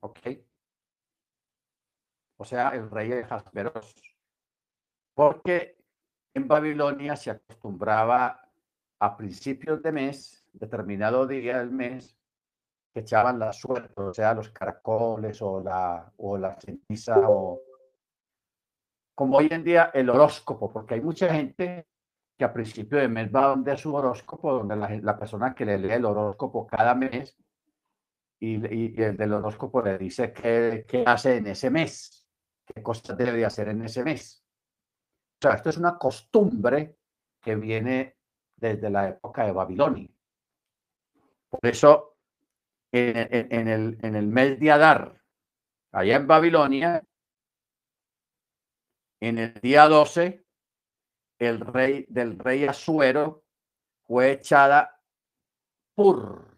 ¿Ok? O sea, el rey de Jasperos. Porque en Babilonia se acostumbraba a principios de mes, determinado día del mes, que echaban la suerte, o sea, los caracoles o la, o la ceniza o como hoy en día el horóscopo, porque hay mucha gente que a principio de mes va donde su horóscopo, donde la, persona que le lee el horóscopo cada mes y, el del horóscopo le dice qué, qué, hace en ese mes, qué cosas debe hacer en ese mes. O sea, esto es una costumbre que viene desde la época de Babilonia. Por eso, en, el, en el mes de Adar, allá en Babilonia, en el día 12, el rey del rey Asuero fue echada Pur,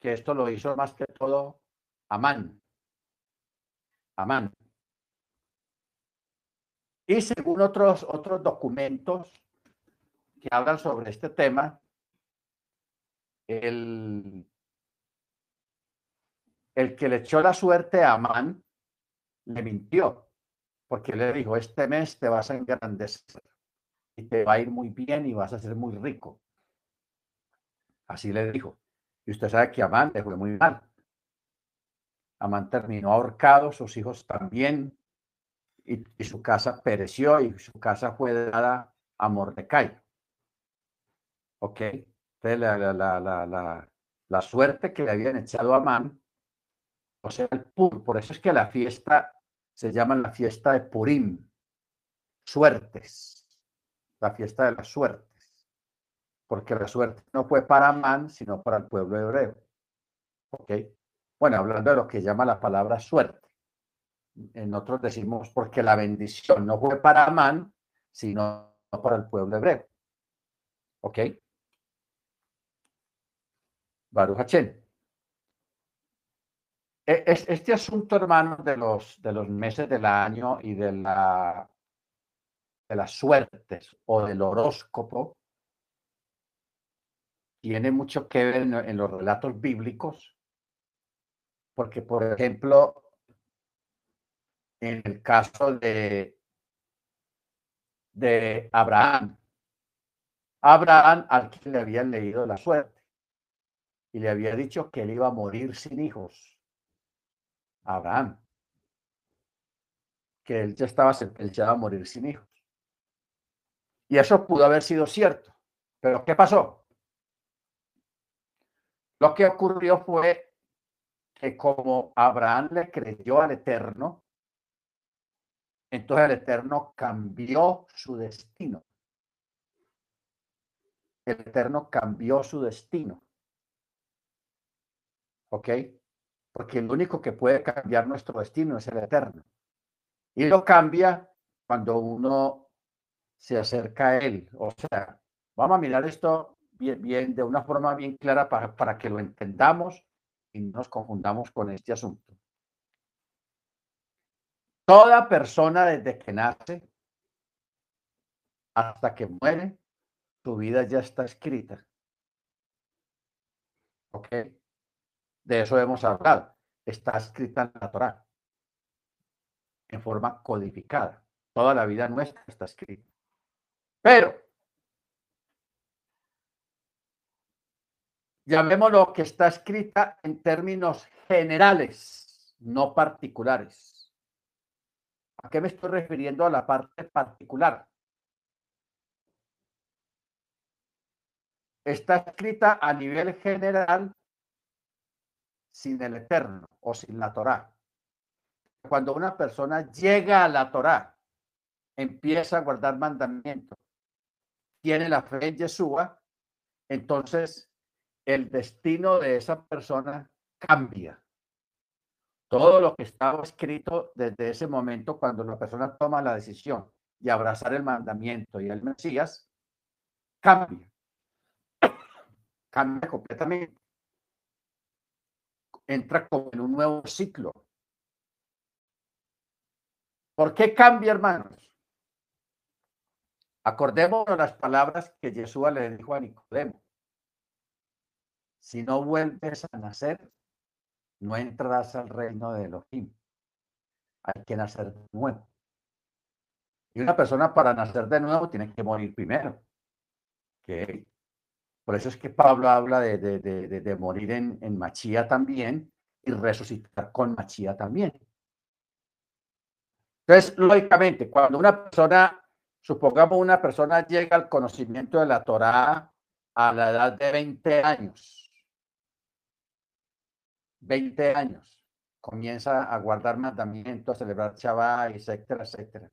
que esto lo hizo más que todo Amán. Amán. Y según otros, otros documentos que hablan sobre este tema, el, el que le echó la suerte a Amán le mintió porque le dijo, este mes te vas a engrandecer y te va a ir muy bien y vas a ser muy rico. Así le dijo. Y usted sabe que Amán le fue muy mal. Amán terminó ahorcado, sus hijos también, y, su casa pereció y su casa fue dada a Mordecai. ¿Ok? Entonces, la, la, la, la, suerte que le habían echado a Amán, o sea, el pur, por eso es que la fiesta se llama la fiesta de Purim, suertes, la fiesta de las suertes, porque la suerte no fue para Amán, sino para el pueblo hebreo. ¿Ok? Bueno, hablando de lo que llama la palabra suerte. En otros decimos porque la bendición no fue para Amán, sino para el pueblo hebreo. ¿Ok? Baruch e, este asunto, hermano, de los, de los meses del año y de, la, de las suertes o del horóscopo tiene mucho que ver en, los relatos bíblicos, porque, por ejemplo, en el caso de, de Abraham, Abraham al que le habían leído la suerte y le había dicho que él iba a morir sin hijos. Abraham, que él ya estaba sentenciado a morir sin hijos. Y eso pudo haber sido cierto. Pero ¿qué pasó? Lo que ocurrió fue que como Abraham le creyó al Eterno, entonces el Eterno cambió su destino. El Eterno cambió su destino. ¿Ok? porque el único que puede cambiar nuestro destino es el eterno. Y lo cambia cuando uno se acerca a él. O sea, vamos a mirar esto bien, de una forma bien clara para, para que lo entendamos y no nos confundamos con este asunto. Toda persona desde que nace hasta que muere, su vida ya está escrita. ¿Ok? De eso hemos hablado. Está escrita en la Torah en forma codificada. Toda la vida nuestra está escrita. Pero, llamémoslo que está escrita en términos generales, no particulares. ¿A qué me estoy refiriendo a la parte particular? Está escrita a nivel general sin el Eterno o sin la Torá. Cuando una persona llega a la Torá, empieza a guardar mandamientos, tiene la fe en Yeshua, entonces el destino de esa persona cambia. Todo lo que estaba escrito desde ese momento, cuando la persona toma la decisión de abrazar el mandamiento y el Mesías, cambia. Cambia completamente entra como en un nuevo ciclo. ¿Por qué cambia, hermanos? Acordémonos las palabras que Jesús le dijo a Nicodemo. Si no vuelves a nacer, no entrarás al reino de Elohim. Hay que nacer de nuevo. Y una persona para nacer de nuevo tiene que morir primero. Por eso es que Pablo habla de, morir en, en Machía también y resucitar con Machía también. Entonces, lógicamente, cuando una persona, supongamos una persona llega al conocimiento de la Torá a la edad de 20 años, 20 años, comienza a guardar mandamientos, a celebrar Shabbat, etcétera, etcétera.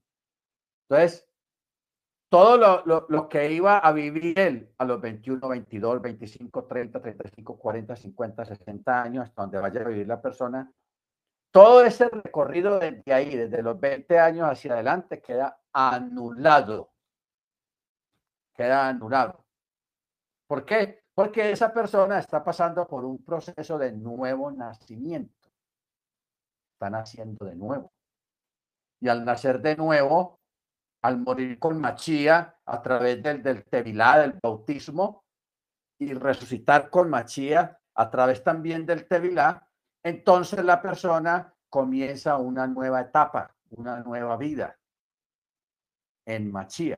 Entonces, todo lo, que iba a vivir él a los 21, 22, 25, 30, 35, 40, 50, 60 años, hasta donde vaya a vivir la persona, todo ese recorrido desde ahí, desde los 20 años hacia adelante, queda anulado. Queda anulado. ¿Por qué? Porque esa persona está pasando por un proceso de nuevo nacimiento. Está naciendo de nuevo. Y al nacer de nuevo, al morir con Machía a través del, del Tevilá, del bautismo, y resucitar con Machía a través también del Tevilá, entonces la persona comienza una nueva etapa, una nueva vida en Machía.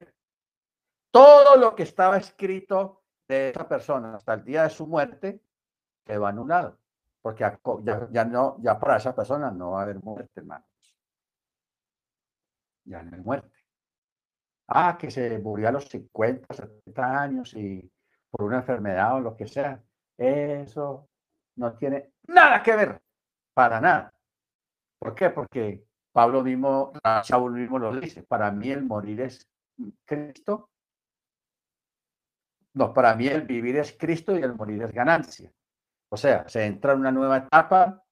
Todo lo que estaba escrito de esa persona hasta el día de su muerte quedó anulado, porque ya, ya, no, ya para esa persona no va a haber muerte, hermanos. Ya no hay muerte ah, que se murió a los 50, 70 años y por una enfermedad o lo que sea. Eso no tiene nada que ver, para nada. ¿Por qué? Porque Pablo mismo, Saúl mismo lo dice, para mí el morir es Cristo. No, para mí el vivir es Cristo y el morir es ganancia. O sea, se entra en una nueva etapa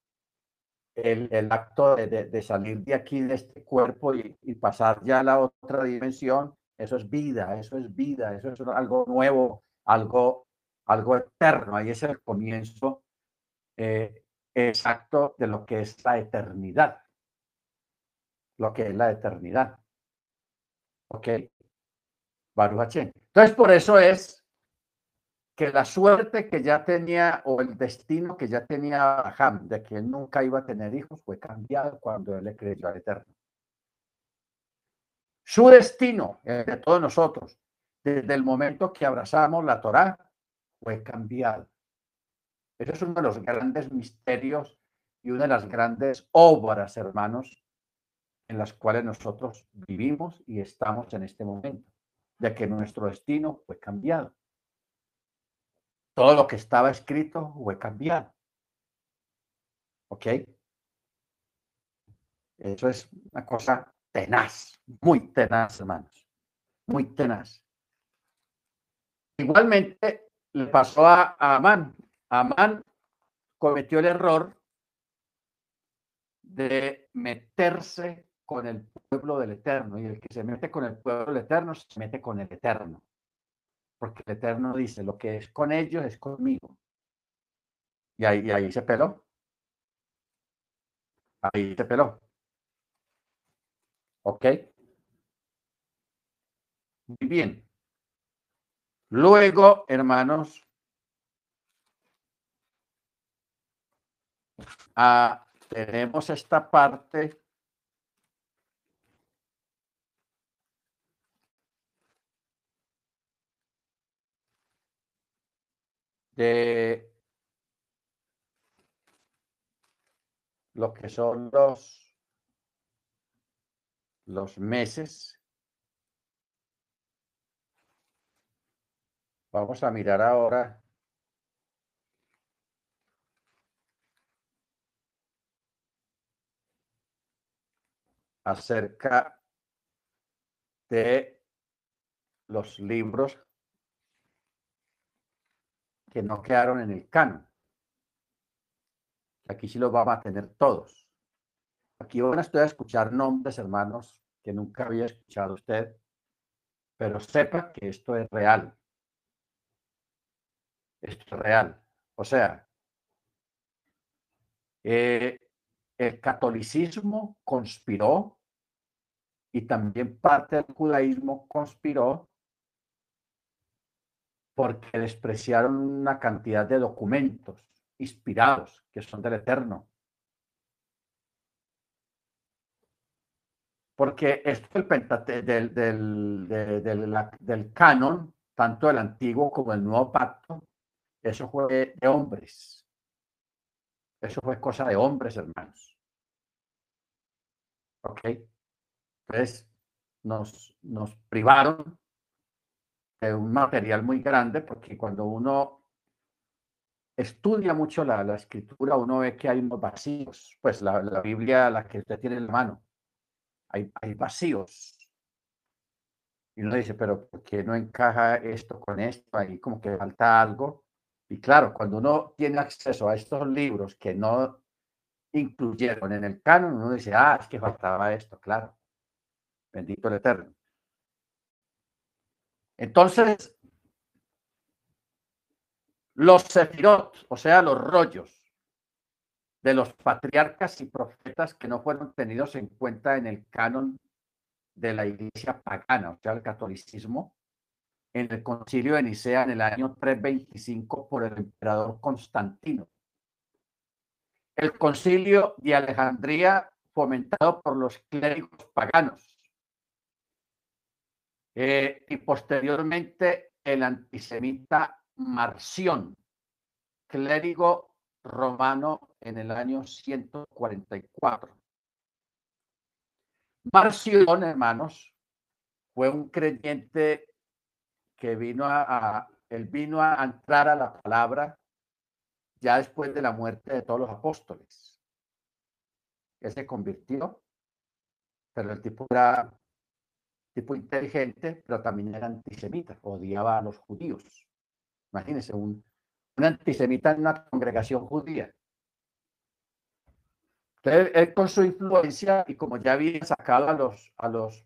el, acto de, salir de aquí, de este cuerpo y, pasar ya a la otra dimensión, eso es vida, eso es vida, eso es algo nuevo, algo, algo eterno. Ahí es el comienzo eh, exacto de lo que es la eternidad. Lo que es la eternidad. Ok. Baruch Entonces, por eso es que la suerte que ya tenía o el destino que ya tenía Abraham de que él nunca iba a tener hijos fue cambiado cuando él le creyó al Eterno. Su destino, el de todos nosotros, desde el momento que abrazamos la Torá, fue cambiado. Ese es uno de los grandes misterios y una de las grandes obras, hermanos, en las cuales nosotros vivimos y estamos en este momento, de que nuestro destino fue cambiado todo lo que estaba escrito fue cambiado. ¿Ok? Eso es una cosa tenaz, muy tenaz, hermanos. Muy tenaz. Igualmente le pasó a, Amán. Amán cometió el error de meterse con el pueblo del Eterno. Y el que se mete con el pueblo del Eterno se mete con el Eterno porque el Eterno dice, lo que es con ellos es conmigo. Y ahí, ahí se peló. Ahí se peló. ¿Ok? Muy bien. Luego, hermanos, ah, tenemos esta parte de lo que son los, los meses. Vamos a mirar ahora acerca de los libros que no quedaron en el canon. Aquí sí los vamos a tener todos. Aquí van a escuchar nombres, hermanos, que nunca había escuchado usted, pero sepa que esto es real. Esto es real. O sea, eh, el catolicismo conspiró y también parte del judaísmo conspiró porque despreciaron una cantidad de documentos inspirados, que son del Eterno. Porque esto del, pentate, del, del, del, canon, tanto el antiguo como el nuevo pacto, eso fue de hombres. Eso fue cosa de hombres, hermanos. ¿Ok? Entonces, nos, nos privaron de un material muy grande porque cuando uno estudia mucho la, la escritura, uno ve que hay unos vacíos. Pues la, la Biblia, la que usted tiene en la mano, hay, hay vacíos. Y uno dice, pero ¿por qué no encaja esto con esto? Ahí como que falta algo. Y claro, cuando uno tiene acceso a estos libros que no incluyeron en el canon, uno dice, ah, es que faltaba esto, claro. Bendito el Eterno. Entonces, los sefirot, o sea, los rollos de los patriarcas y profetas que no fueron tenidos en cuenta en el canon de la iglesia pagana, o sea, el catolicismo, en el concilio de Nicea en el año 325 por el emperador Constantino. El concilio de Alejandría fomentado por los clérigos paganos. Eh, y posteriormente el antisemita Marción, clérigo romano en el año 144. Marción, hermanos, fue un creyente que vino a, él vino a entrar a la palabra ya después de la muerte de todos los apóstoles. Él se convirtió, pero el tipo era tipo inteligente, pero también era antisemita, odiaba a los judíos. Imagínense, un, un antisemita en una congregación judía. Entonces, él con su influencia y como ya había sacado a los, a los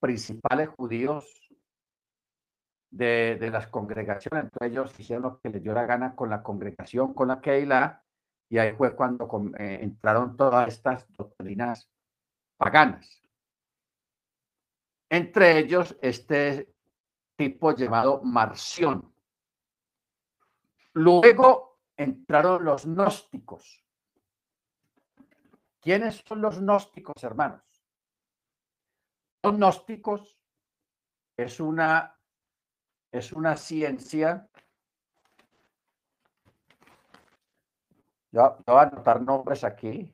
principales judíos de, de las congregaciones, entonces ellos hicieron lo que les dio la gana con la congregación, con la Keilah, y ahí fue cuando eh, entraron todas estas doctrinas paganas. Entre ellos, este tipo llamado Marción. Luego entraron los gnósticos. ¿Quiénes son los gnósticos, hermanos? Los gnósticos es una, es una ciencia. Yo, voy a anotar nombres aquí.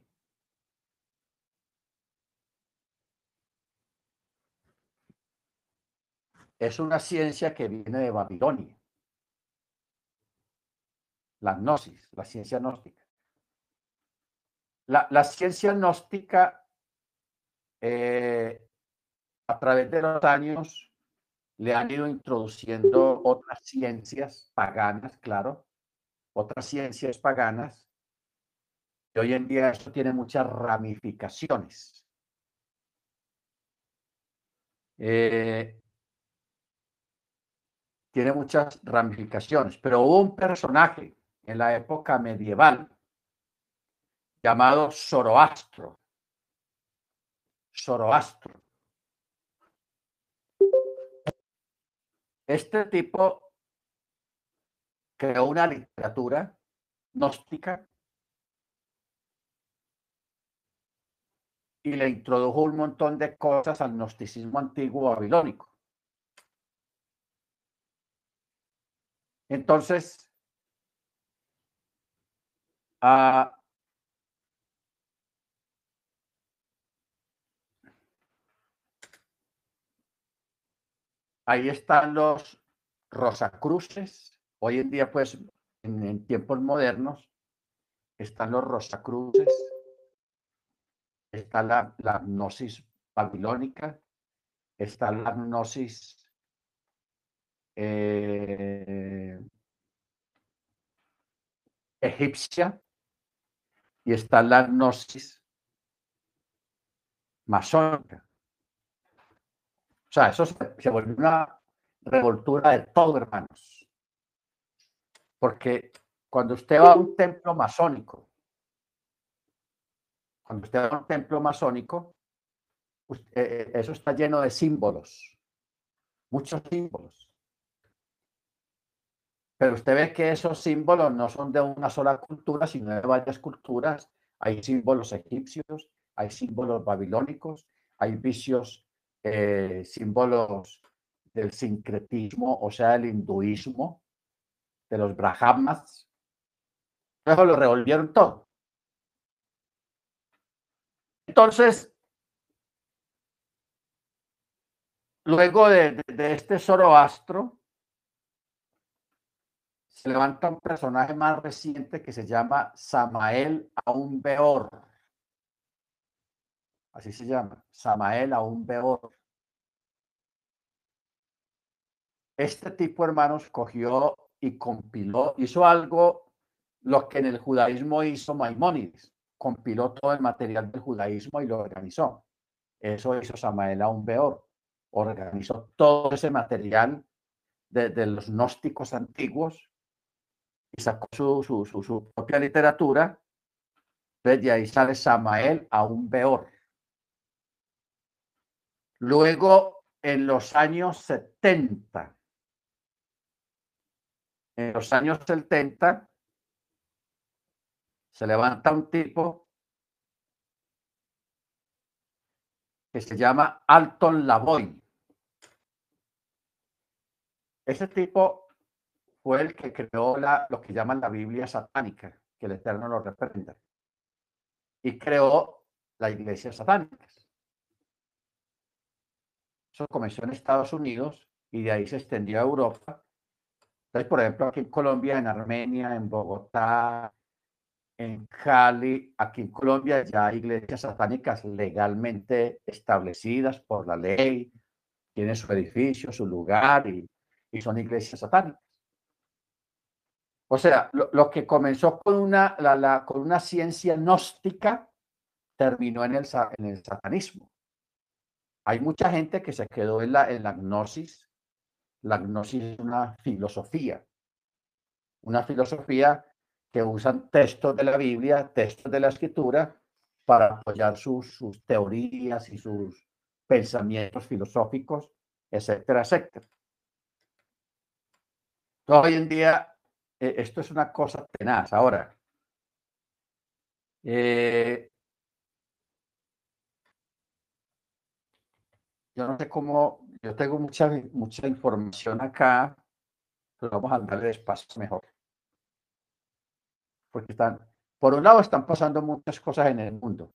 Es una ciencia que viene de Babilonia la gnosis, la ciencia gnóstica. La, ciencia gnóstica, eh, a través de los años, le han ido introduciendo otras ciencias paganas, claro, otras ciencias paganas, y hoy en día eso tiene muchas ramificaciones. Eh, tiene muchas ramificaciones, pero hubo un personaje en la época medieval llamado Zoroastro. Zoroastro. Este tipo creó una literatura gnóstica y le introdujo un montón de cosas al gnosticismo antiguo babilónico. Entonces, Ah, ahí están los Rosacruces. Hoy en día, pues, en, tiempos modernos, están los Rosacruces. Está la, la gnosis babilónica. Está la gnosis eh, egipcia y está la gnosis masónica. O sea, eso se, volvió una revoltura de todo, hermanos. Porque cuando usted va a un templo masónico, cuando usted va a un templo masónico, eh, eh, eso está lleno de símbolos, muchos símbolos. Pero usted ve que esos símbolos no son de una sola cultura, sino de varias culturas. Hay símbolos egipcios, hay símbolos babilónicos, hay vicios, eh, símbolos del sincretismo, o sea, el hinduismo, de los brahmanas. Luego lo revolvieron todo. Entonces, luego de, de este Zoroastro, se levanta un personaje más reciente que se llama Samael Aun-Beor. Así se llama, Samael Aun-Beor. Este tipo, hermanos, cogió y compiló, hizo algo lo que en el judaísmo hizo Maimónides, compiló todo el material del judaísmo y lo organizó. Eso hizo Samael Aun-Beor, organizó todo ese material de, de los gnósticos antiguos y sacó su, su, propia literatura. Entonces, de ahí sale Samael a un Beor. Luego, en los años 70, en los años 70, se levanta un tipo que se llama Alton Lavoy. Ese tipo fue el que creó la, lo que llaman la Biblia satánica, que el Eterno lo representa. Y creó la iglesia satánica. Eso comenzó en Estados Unidos y de ahí se extendió a Europa. Entonces, por ejemplo, aquí en Colombia, en Armenia, en Bogotá, en Cali, aquí en Colombia ya hay iglesias satánicas legalmente establecidas por la ley, tienen su edificio, su lugar y, y son iglesias satánicas. O sea, lo, que comenzó con una, con una ciencia gnóstica terminó en el, en el satanismo. Hay mucha gente que se quedó en la, en la gnosis. La gnosis es una filosofía, una filosofía que usan textos de la Biblia, textos de la escritura, para apoyar sus, sus teorías y sus pensamientos filosóficos, etcétera, etcétera. Hoy en día e, esto es una cosa tenaz. Ahora, eh, yo no sé cómo, yo tengo mucha, mucha información acá, pero vamos a darle espacio mejor. Porque están, por un lado están pasando muchas cosas en el mundo.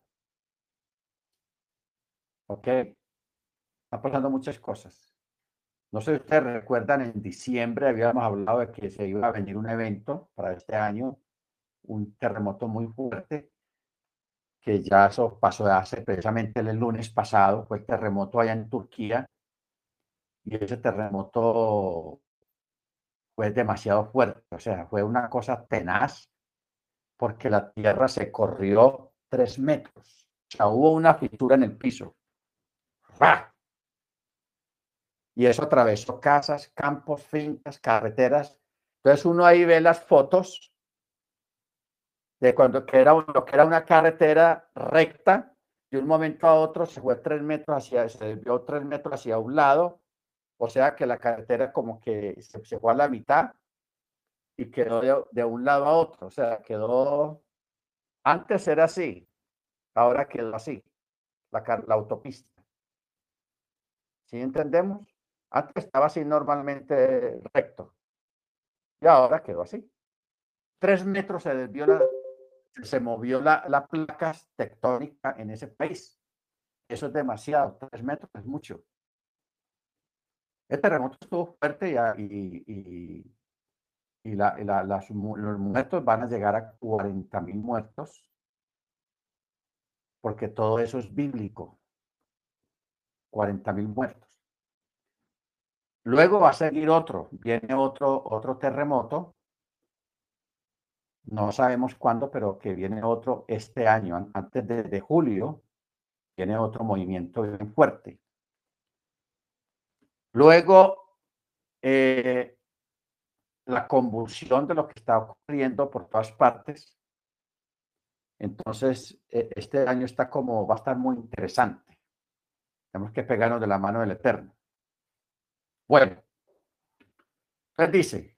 ¿Ok? Están pasando muchas cosas. No sé si ustedes recuerdan, en diciembre habíamos hablado de que se iba a venir un evento para este año, un terremoto muy fuerte, que ya eso pasó hace precisamente el lunes pasado, fue el terremoto allá en Turquía, y ese terremoto fue demasiado fuerte, o sea, fue una cosa tenaz, porque la tierra se corrió tres metros, o sea, hubo una fisura en el piso. ¡Bah! Y eso atravesó casas, campos, fincas, carreteras. Entonces uno ahí ve las fotos de cuando que era, que era una carretera recta, de un momento a otro se fue tres metros hacia, se desvió tres metros hacia un lado, o sea que la carretera como que se, se a la mitad y quedó de, un lado a otro, o sea, quedó, antes era así, ahora quedó así, la, la autopista. ¿Sí entendemos? Antes estaba así normalmente recto. Y ahora quedó así. Tres metros se desvió la, se movió la, la placa tectónica en ese país. Eso es demasiado. Tres metros es mucho. El terremoto estuvo fuerte y, y, y, la, los muertos van a llegar a 40 mil muertos porque todo eso es bíblico. 40 mil muertos. Luego va a seguir otro, viene otro, otro terremoto. No sabemos cuándo, pero que viene otro este año, antes de, julio, viene otro movimiento bien fuerte. Luego, eh, la convulsión de lo que está ocurriendo por todas partes. Entonces, e, este año está como, va a estar muy interesante. Tenemos que pegarnos de la mano del Eterno. Bueno, entonces dice,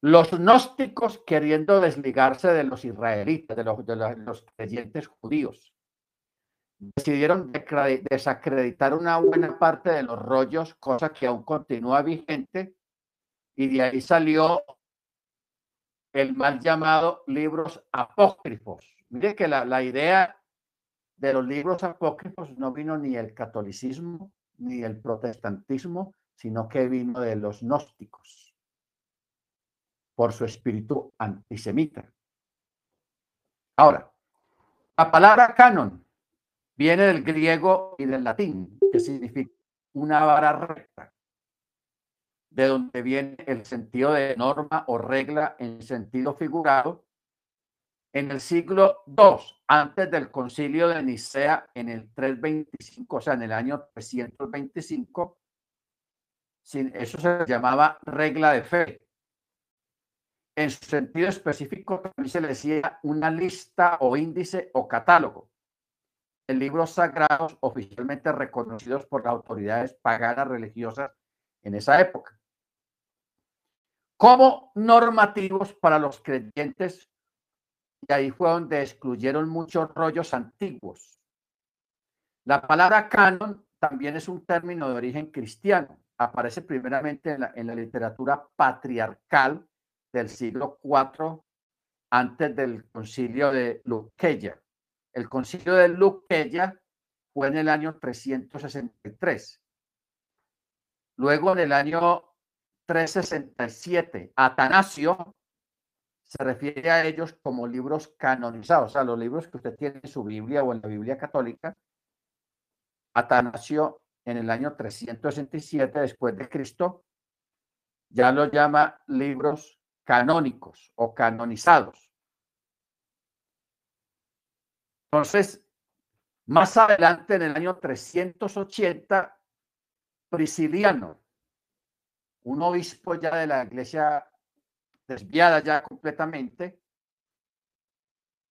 Los gnósticos queriendo desligarse de los israelitas, de los, creyentes judíos, decidieron desacreditar una buena parte de los rollos, cosa que aún continúa vigente, y de ahí salió el mal llamado libros apócrifos. Mire que la idea de los libros apócrifos no vino ni el catolicismo ni el protestantismo, sino que vino de los gnósticos por su espíritu antisemita. Ahora, la palabra canon viene del griego y del latín, que significa una vara recta, de donde viene el sentido de norma o regla en sentido figurado. En el siglo II, antes del concilio de Nicea, en el 325, o sea, en el año 325, eso se llamaba regla de fe. En su sentido específico, también se le decía una lista o índice o catálogo de libros sagrados oficialmente reconocidos por las autoridades paganas religiosas en esa época como normativos para los creyentes y ahí fue donde excluyeron muchos rollos antiguos. La palabra canon también es un término de origen cristiano. Aparece primeramente en la, literatura patriarcal del siglo IV antes del concilio de Luqueya. El concilio de Luqueya fue en el año 363. Luego en el año 367. Atanasio se refiere a ellos como libros canonizados, o sea, los libros que usted tiene en su Biblia o en la Biblia católica. Atanasio en el año 367 después de Cristo ya lo llama libros canónicos o canonizados. Entonces, más adelante en el año 380, Prisciliano un obispo ya de la iglesia desviada ya completamente,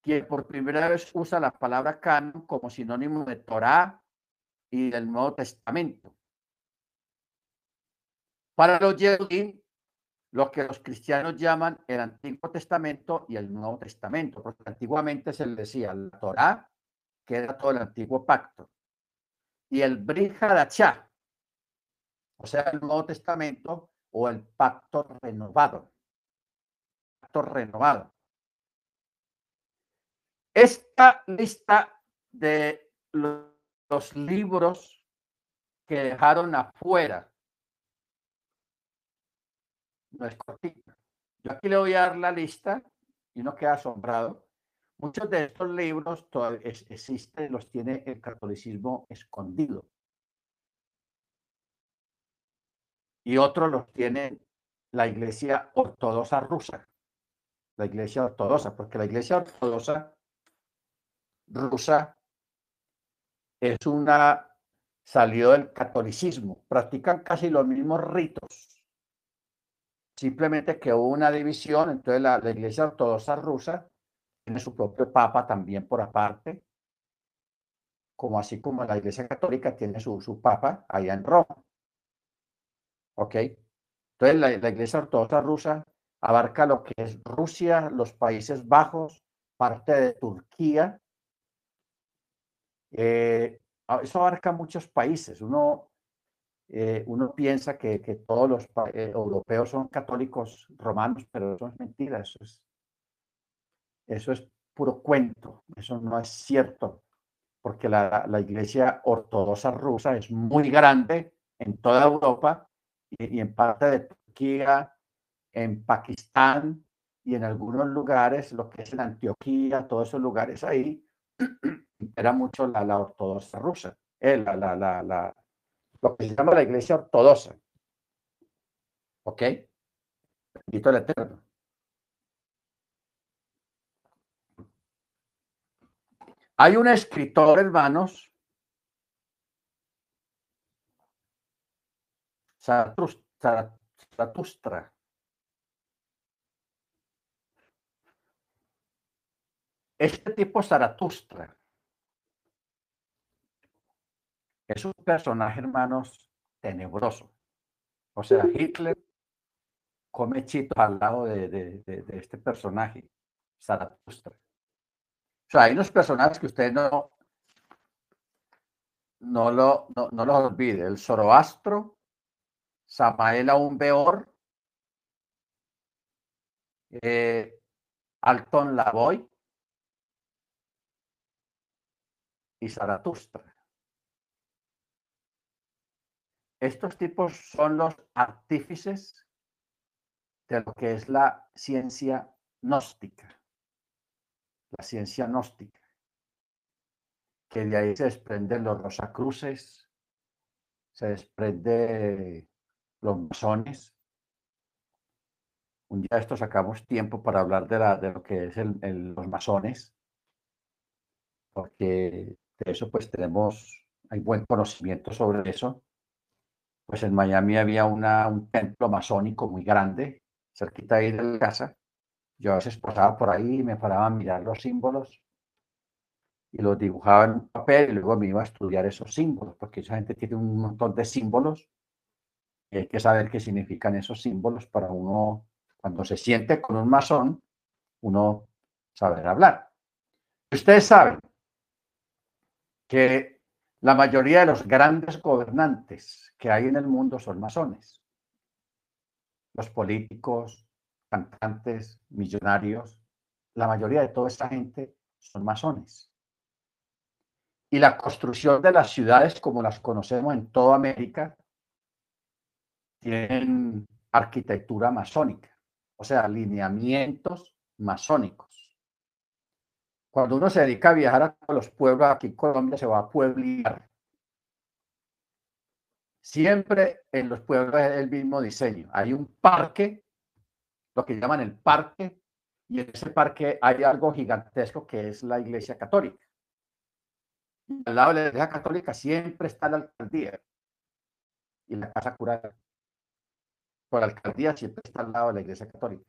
que por primera vez usa la palabra canon como sinónimo de Torá y del Nuevo Testamento. Para los Yehudim, lo que los cristianos llaman el Antiguo Testamento y el Nuevo Testamento, porque antiguamente se le decía la Torá, que era todo el antiguo pacto, y el Brit o sea, el Nuevo Testamento o el pacto renovado. Renovado. Esta lista de los libros que dejaron afuera no es cortita. Yo aquí le voy a dar la lista y no queda asombrado. Muchos de estos libros todavía existen, los tiene el catolicismo escondido. y otros los tiene la iglesia ortodoxa rusa. La iglesia ortodoxa, porque la iglesia ortodoxa rusa es una, salió del catolicismo, practican casi los mismos ritos. Simplemente que hubo una división, entonces la, iglesia ortodoxa rusa tiene su propio papa también por aparte, como así como la iglesia católica tiene su, su papa allá en Roma. ¿Ok? Entonces, la, Iglesia Ortodoxa rusa abarca lo que es Rusia, los Países Bajos, parte de Turquía. Eh, ah, eso abarca muchos países. Uno, eh, uno piensa que, todos los eh, europeos son católicos romanos, pero eso es mentira. Eso es, eso es puro cuento. Eso no es cierto, porque la Iglesia Ortodoxa rusa es muy grande en toda Europa y, en parte de Turquía, en Pakistán y en algunos lugares, lo que es en Antioquía, todos esos lugares ahí, era mucho la, la ortodoxa rusa, eh, la, la, la, lo que se llama la iglesia ortodoxa. ¿Ok? Bendito el Eterno. Hay un escritor, hermanos, Zaratustra. Este tipo Zaratustra es un personaje, hermanos, tenebroso. O sea, Hitler come chitos al lado de, este personaje, Zaratustra. O sea, hay unos personajes que usted no, no, lo, no, no los olvide. El Zoroastro, Samael Aún Beor, eh, Alton Lavoy y Zaratustra. Estos tipos son los artífices de lo que es la ciencia gnóstica. La ciencia gnóstica. Que de ahí se desprenden los rosacruces, se desprende los masones. Un día esto sacamos tiempo para hablar de, la, de lo que es los masones, porque eso pues tenemos, hay buen conocimiento sobre eso pues en Miami había una, un templo masónico muy grande, cerquita ahí de la casa. Yo a veces pasaba por ahí y me paraba a mirar los símbolos y los dibujaba en un papel y luego me iba a estudiar esos símbolos, porque esa gente tiene un montón de símbolos y hay que saber qué significan esos símbolos para uno, cuando se siente con un masón, uno saber hablar. Ustedes saben que la mayoría de los grandes gobernantes que hay en el mundo son masones. Los políticos, cantantes, millonarios, la mayoría de toda esta gente son masones. Y la construcción de las ciudades como las conocemos en toda América tienen arquitectura masónica, o sea, alineamientos masónicos. Cuando uno se dedica a viajar a los pueblos, aquí en Colombia se va a pueblar. Siempre en los pueblos es el mismo diseño. Hay un parque, lo que llaman el parque, y en ese parque hay algo gigantesco que es la iglesia católica. al lado de la iglesia católica siempre está la alcaldía y la casa curada. Por la alcaldía siempre está al lado de la iglesia católica.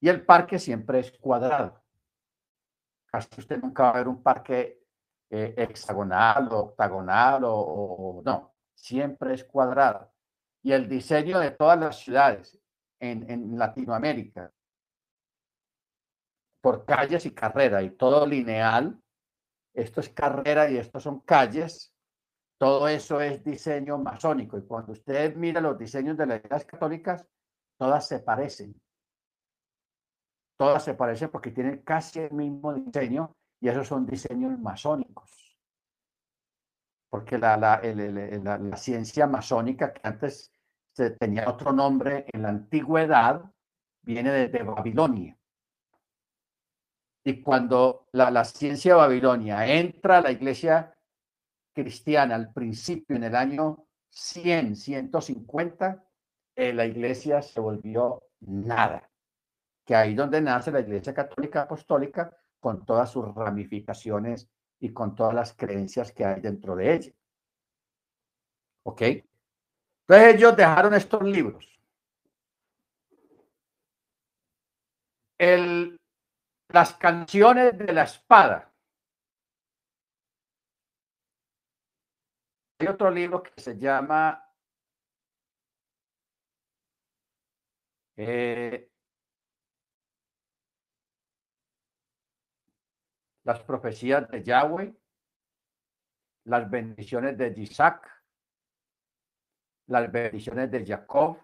Y el parque siempre es cuadrado usted nunca va a ver un parque eh, hexagonal o octagonal o, no, siempre es cuadrado. Y el diseño de todas las ciudades en, en Latinoamérica, por calles y carrera y todo lineal, esto es carrera y esto son calles, todo eso es diseño masónico. Y cuando usted mira los diseños de las iglesias católicas, todas se parecen todas se parecen porque tienen casi el mismo diseño y esos son diseños masónicos. Porque la, la, ciencia masónica, que antes tenía otro nombre en la antigüedad, viene de, Babilonia. Y cuando la, ciencia de Babilonia entra a la iglesia cristiana al principio, en el año 100, 150, eh, la iglesia se volvió nada que ahí donde nace la Iglesia Católica Apostólica con todas sus ramificaciones y con todas las creencias que hay dentro de ella. ¿Ok? Entonces ellos dejaron estos libros. El, las canciones de la espada. Hay otro libro que se llama eh, las profecías de Yahweh, las bendiciones de Isaac, las bendiciones de Jacob,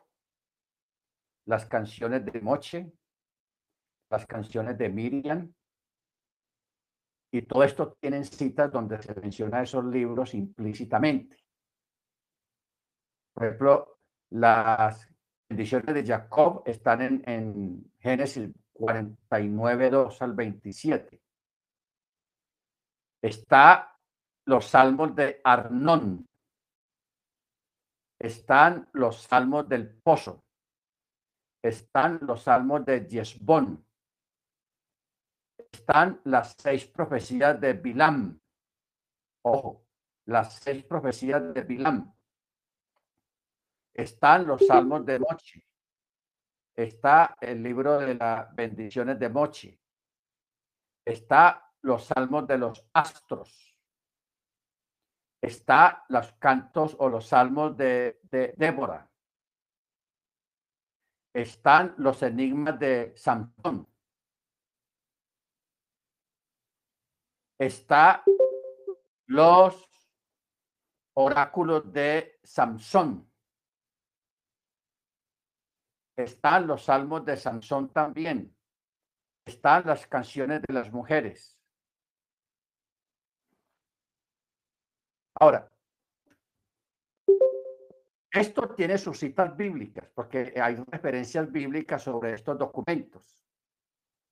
las canciones de Moche, las canciones de Miriam. Y todo esto tienen citas donde se menciona esos libros implícitamente. Por ejemplo, las bendiciones de Jacob están en, en Génesis 49, 2 al 27 está los salmos de Arnón, están los salmos del Pozo, están los salmos de Yesbón, están las seis profecías de Bilam. Ojo, las seis profecías de Bilam. Están los salmos de Mochi. Está el libro de las bendiciones de Mochi. Está los salmos de los astros. Está los cantos o los salmos de, Débora. están los enigmas de Samson. Está los oráculos de Samson. Están los salmos de Samson también. Están las canciones de las mujeres. Ahora, esto tiene sus citas bíblicas, porque hay referencias bíblicas sobre estos documentos.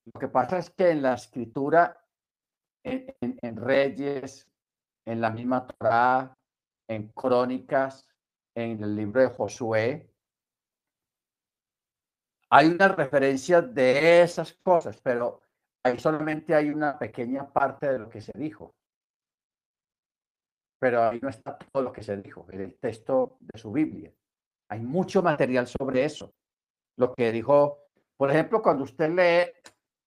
Lo que pasa es que en la escritura, en, Reyes, en la misma Torah, en Crónicas, en el libro de Josué, hay una referencia de esas cosas, pero ahí solamente hay una pequeña parte de lo que se dijo. Pero ahí no está todo lo que se dijo en el texto de su Biblia. Hay mucho material sobre eso. Lo que dijo, por ejemplo, cuando usted lee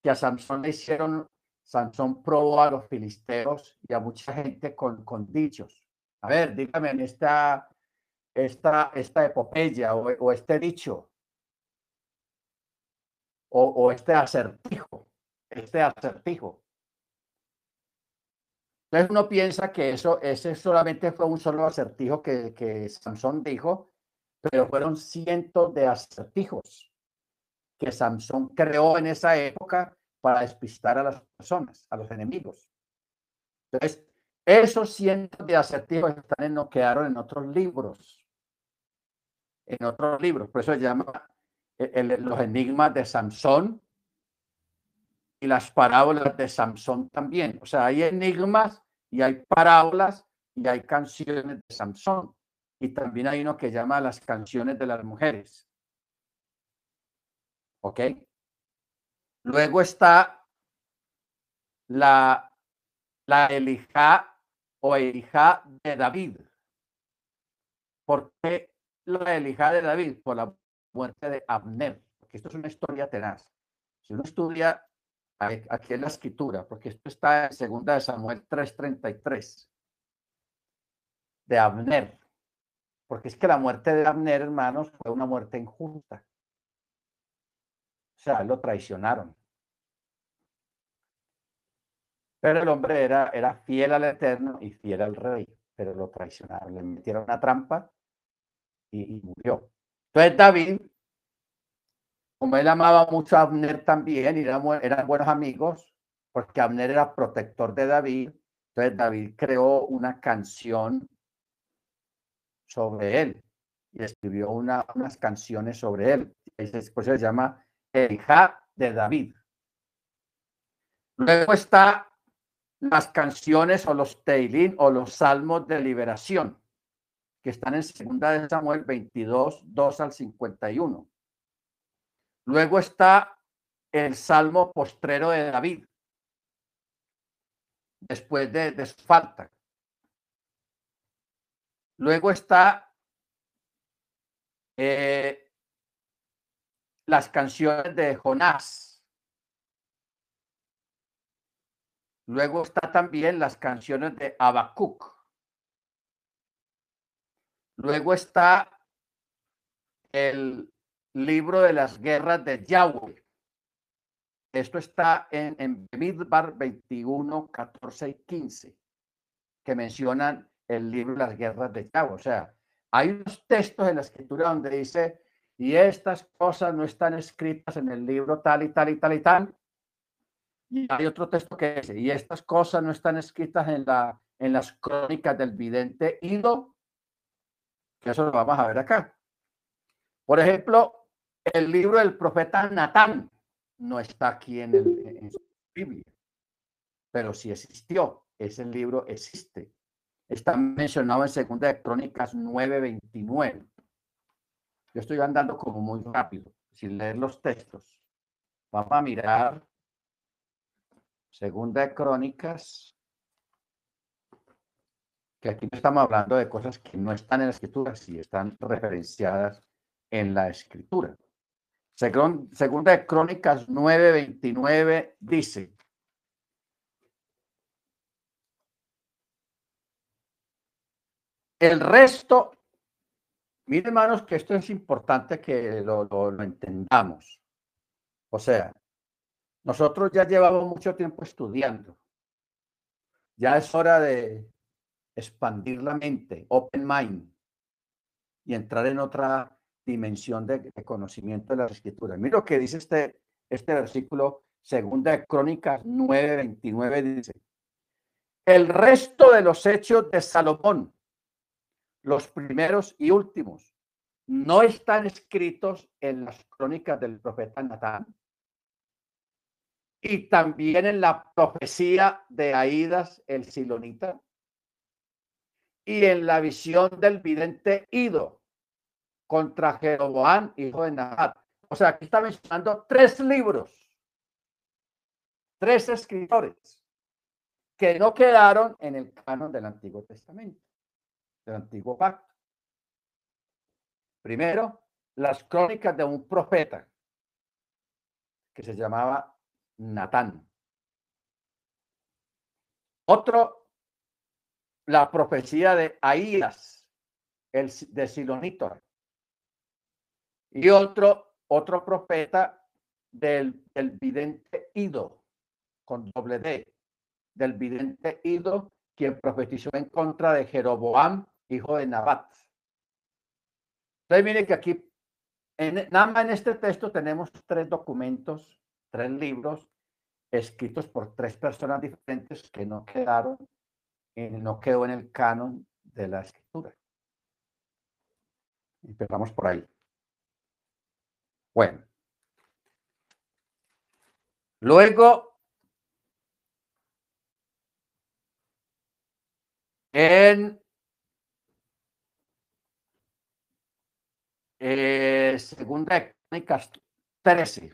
que a Sansón le hicieron, Sansón probó a los filisteos y a mucha gente con, con dichos. A ver, dígame en esta, esta, esta epopeya o, o este dicho, o, este acertijo, este acertijo. Entonces uno piensa que eso, ese solamente fue un solo acertijo que, Samson dijo, pero fueron cientos de acertijos que Samson creó en esa época para despistar a las personas, a los enemigos. Entonces, esos cientos de acertijos están en, quedaron en otros libros, en otros libros, por eso se llama los enigmas de Samson y las parábolas de Samson también. O sea, hay enigmas y hay parábolas y hay canciones de Samson. Y también hay uno que llama las canciones de las mujeres. ¿Ok? Luego está la, la Elijá o Elijá de David. ¿Por qué la Elijá de David? Por la muerte de Abner, porque esto es una historia tenaz. Si uno estudia aquí en la escritura, porque esto está en segunda de Samuel 3:33, de Abner, porque es que la muerte de Abner, hermanos, fue una muerte injusta. O sea, lo traicionaron. Pero el hombre era, era fiel al Eterno y fiel al rey, pero lo traicionaron, le metieron una trampa y murió. Entonces David, como él amaba mucho a Abner también, y eran, buenos amigos, porque Abner era protector de David, entonces David creó una canción sobre él y escribió unas canciones sobre él. Por eso se llama El de David. Luego está las canciones o los teilín o los salmos de liberación que están en segunda de Samuel 22, 2 al 51. Luego está el salmo postrero de David, después de, su falta. Luego está eh, las canciones de Jonás. Luego está también las canciones de Habacuc. Luego está el libro de las guerras de Yahweh. Esto está en, en Midbar 21, 14 y 15, que mencionan el libro de las guerras de Yahweh. O sea, hay unos textos en la escritura donde dice, y estas cosas no están escritas en el libro tal y tal y tal y tal. Y hay otro texto que dice, y estas cosas no están escritas en, la, en las crónicas del vidente Ido eso lo vamos a ver acá. Por ejemplo, el libro del profeta Natán no está aquí en, el, Biblia, pero sí existió. Ese libro existe. Está mencionado en Segunda de Crónicas 9:29. Yo estoy andando como muy rápido, sin leer los textos. Vamos a mirar Segunda de Crónicas que aquí estamos hablando de cosas que no están en la escritura, si están referenciadas en la escritura. Segunda de Crónicas 9:29 dice, el resto Miren, hermanos, que esto es importante que lo, lo entendamos. O sea, nosotros ya llevamos mucho tiempo estudiando. Ya es hora de expandir la mente, open mind, y entrar en otra dimensión de, conocimiento de las escrituras. Mira lo que dice este, este versículo, segunda de Crónicas 9:29, dice, el resto de los hechos de Salomón, los primeros y últimos, no están escritos en las crónicas del profeta Natán y también en la profecía de Aidas el Silonita y en la visión del vidente Ido contra Jeroboam, hijo de Nabat. O sea, aquí está mencionando tres libros, tres escritores que no quedaron en el canon del Antiguo Testamento, del Antiguo Pacto. Primero, las crónicas de un profeta que se llamaba Natán. Otro, la profecía de Ahías, el de Silonitor. Y otro, otro profeta del, del vidente Ido, con doble D, del vidente Ido, quien profetizó en contra de Jeroboam, hijo de Nabat. Entonces, miren que aquí, en, nada más en este texto tenemos tres documentos, tres libros escritos por tres personas diferentes que no quedaron, no quedó en el canon de la escritura. Empezamos por ahí. Bueno. Luego, en eh, segunda de Crónicas 13.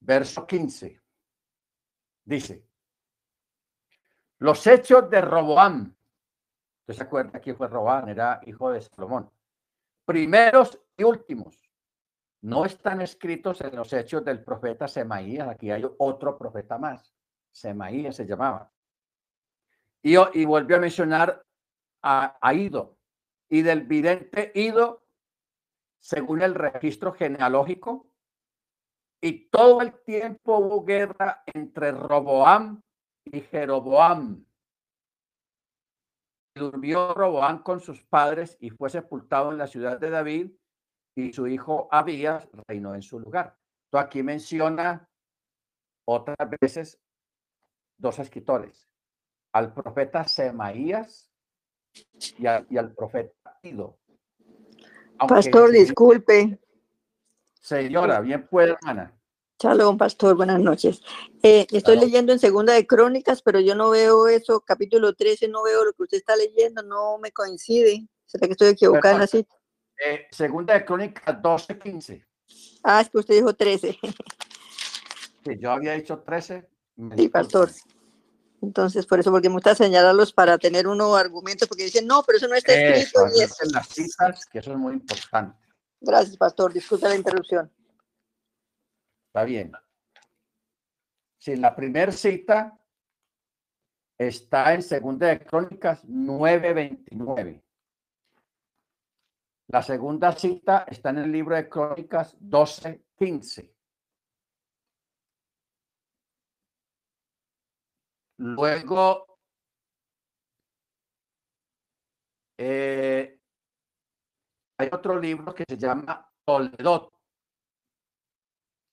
Verso 15. Dice, los hechos de Roboam. ¿Usted se acuerda quién fue Roboam? Era hijo de Salomón. Primeros y últimos. No están escritos en los hechos del profeta Semaías. Aquí hay otro profeta más. Semaías se llamaba. Y, volvió a mencionar a, a Ido. Y del vidente Ido, según el registro genealógico, y todo el tiempo hubo guerra entre Roboam y Jeroboam. Durmió Roboam con sus padres y fue sepultado en la ciudad de David y su hijo Abías reinó en su lugar. Entonces aquí menciona otras veces dos escritores, al profeta Semaías y, al profeta Ido. Pastor, disculpe. Señora, bien puede, hermana. Shalom, pastor, buenas noches. Eh, estoy leyendo en Segunda de Crónicas, pero yo no veo eso, capítulo 13, no veo lo que usted está leyendo, no me coincide. ¿Será que estoy equivocada en? Eh, segunda de Crónicas 12, 15. Ah, es que usted dijo 13. Sí, yo había dicho 13. Sí, pastor. Entonces, por eso, porque me gusta señalarlos para tener unos argumentos, porque dicen, no, pero eso no está escrito. Eso, las citas, que eso es muy importante. Gracias, pastor. Disculpe la interrupción. Está bien. Si la primera cita está en Segunda de Crónicas 9:29. La segunda cita está en el libro de Crónicas 12:15. Luego, eh, hay otro libro que se llama Toledot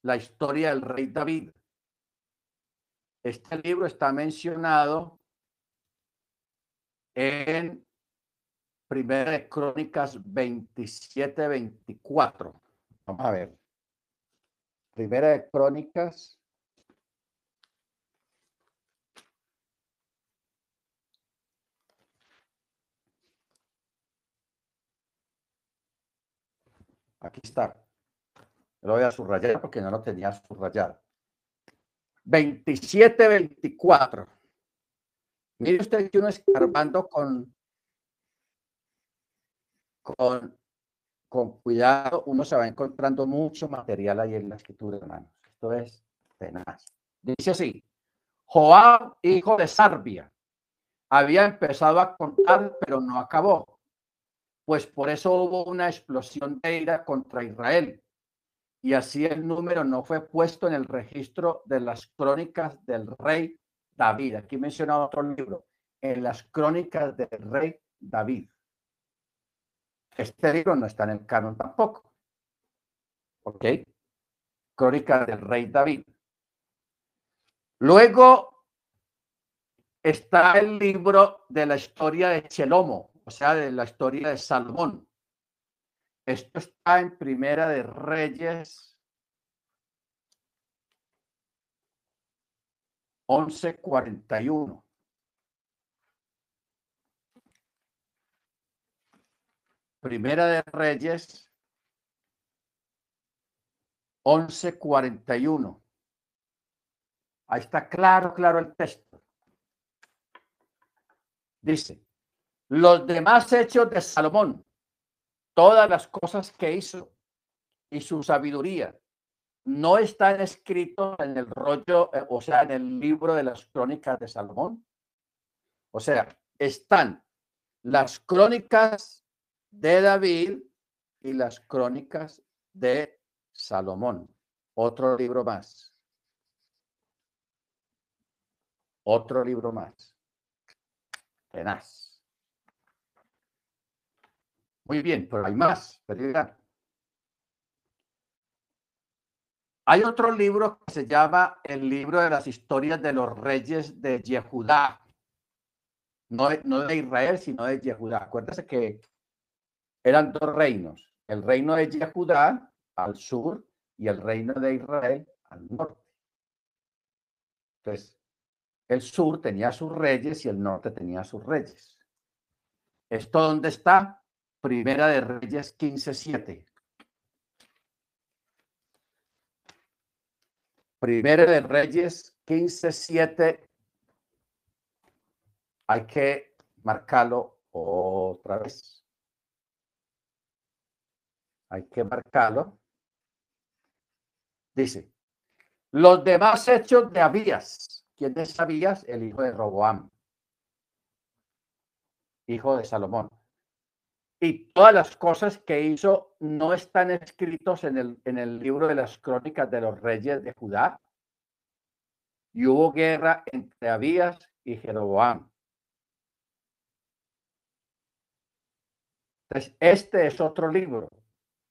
la historia del rey David. Este libro está mencionado en Primera de Crónicas 27, 24. Vamos a ver. Primera de Crónicas. Aquí está. Lo voy a subrayar porque no lo tenía subrayado. 27-24. Mire usted que uno escarbando con, con, con cuidado, uno se va encontrando mucho material ahí en la escritura, hermanos. Esto es tenaz. Dice así, Joab, hijo de Sarbia, había empezado a contar, pero no acabó. Pues por eso hubo una explosión de ira contra Israel. Y así el número no fue puesto en el registro de las crónicas del rey David. Aquí menciona otro libro, en las crónicas del rey David. Este libro no está en el canon tampoco. ¿Ok? Crónica del rey David. Luego está el libro de la historia de Chelomo, o sea, de la historia de Salomón. Esto está en Primera de Reyes 1141. Primera de Reyes 1141. Ahí está claro, claro el texto. Dice, los demás hechos de Salomón, todas las cosas que hizo y su sabiduría, no están escritos en el rollo, eh, o sea, en el libro de las crónicas de Salomón. O sea, están las crónicas de David y las crónicas de Salomón. Otro libro más. Otro libro más. Tenaz. Muy bien, pero hay más. Hay otro libro que se llama el libro de las historias de los reyes de Yehudá. No, no de Israel, sino de Yehudá. Acuérdense que eran dos reinos. El reino de Yehudá al sur y el reino de Israel al norte. Entonces, el sur tenía sus reyes y el norte tenía sus reyes. ¿Esto dónde está? Primera de Reyes 15.7. Primera de Reyes 15.7. Hay que marcarlo otra vez. Hay que marcarlo. Dice, los demás hechos de Abías. ¿Quién es Abías? El hijo de Roboam, hijo de Salomón. Y todas las cosas que hizo no están escritos en el, en el libro de las crónicas de los reyes de Judá. Y hubo guerra entre Abías y Jeroboam. Entonces, este es otro libro,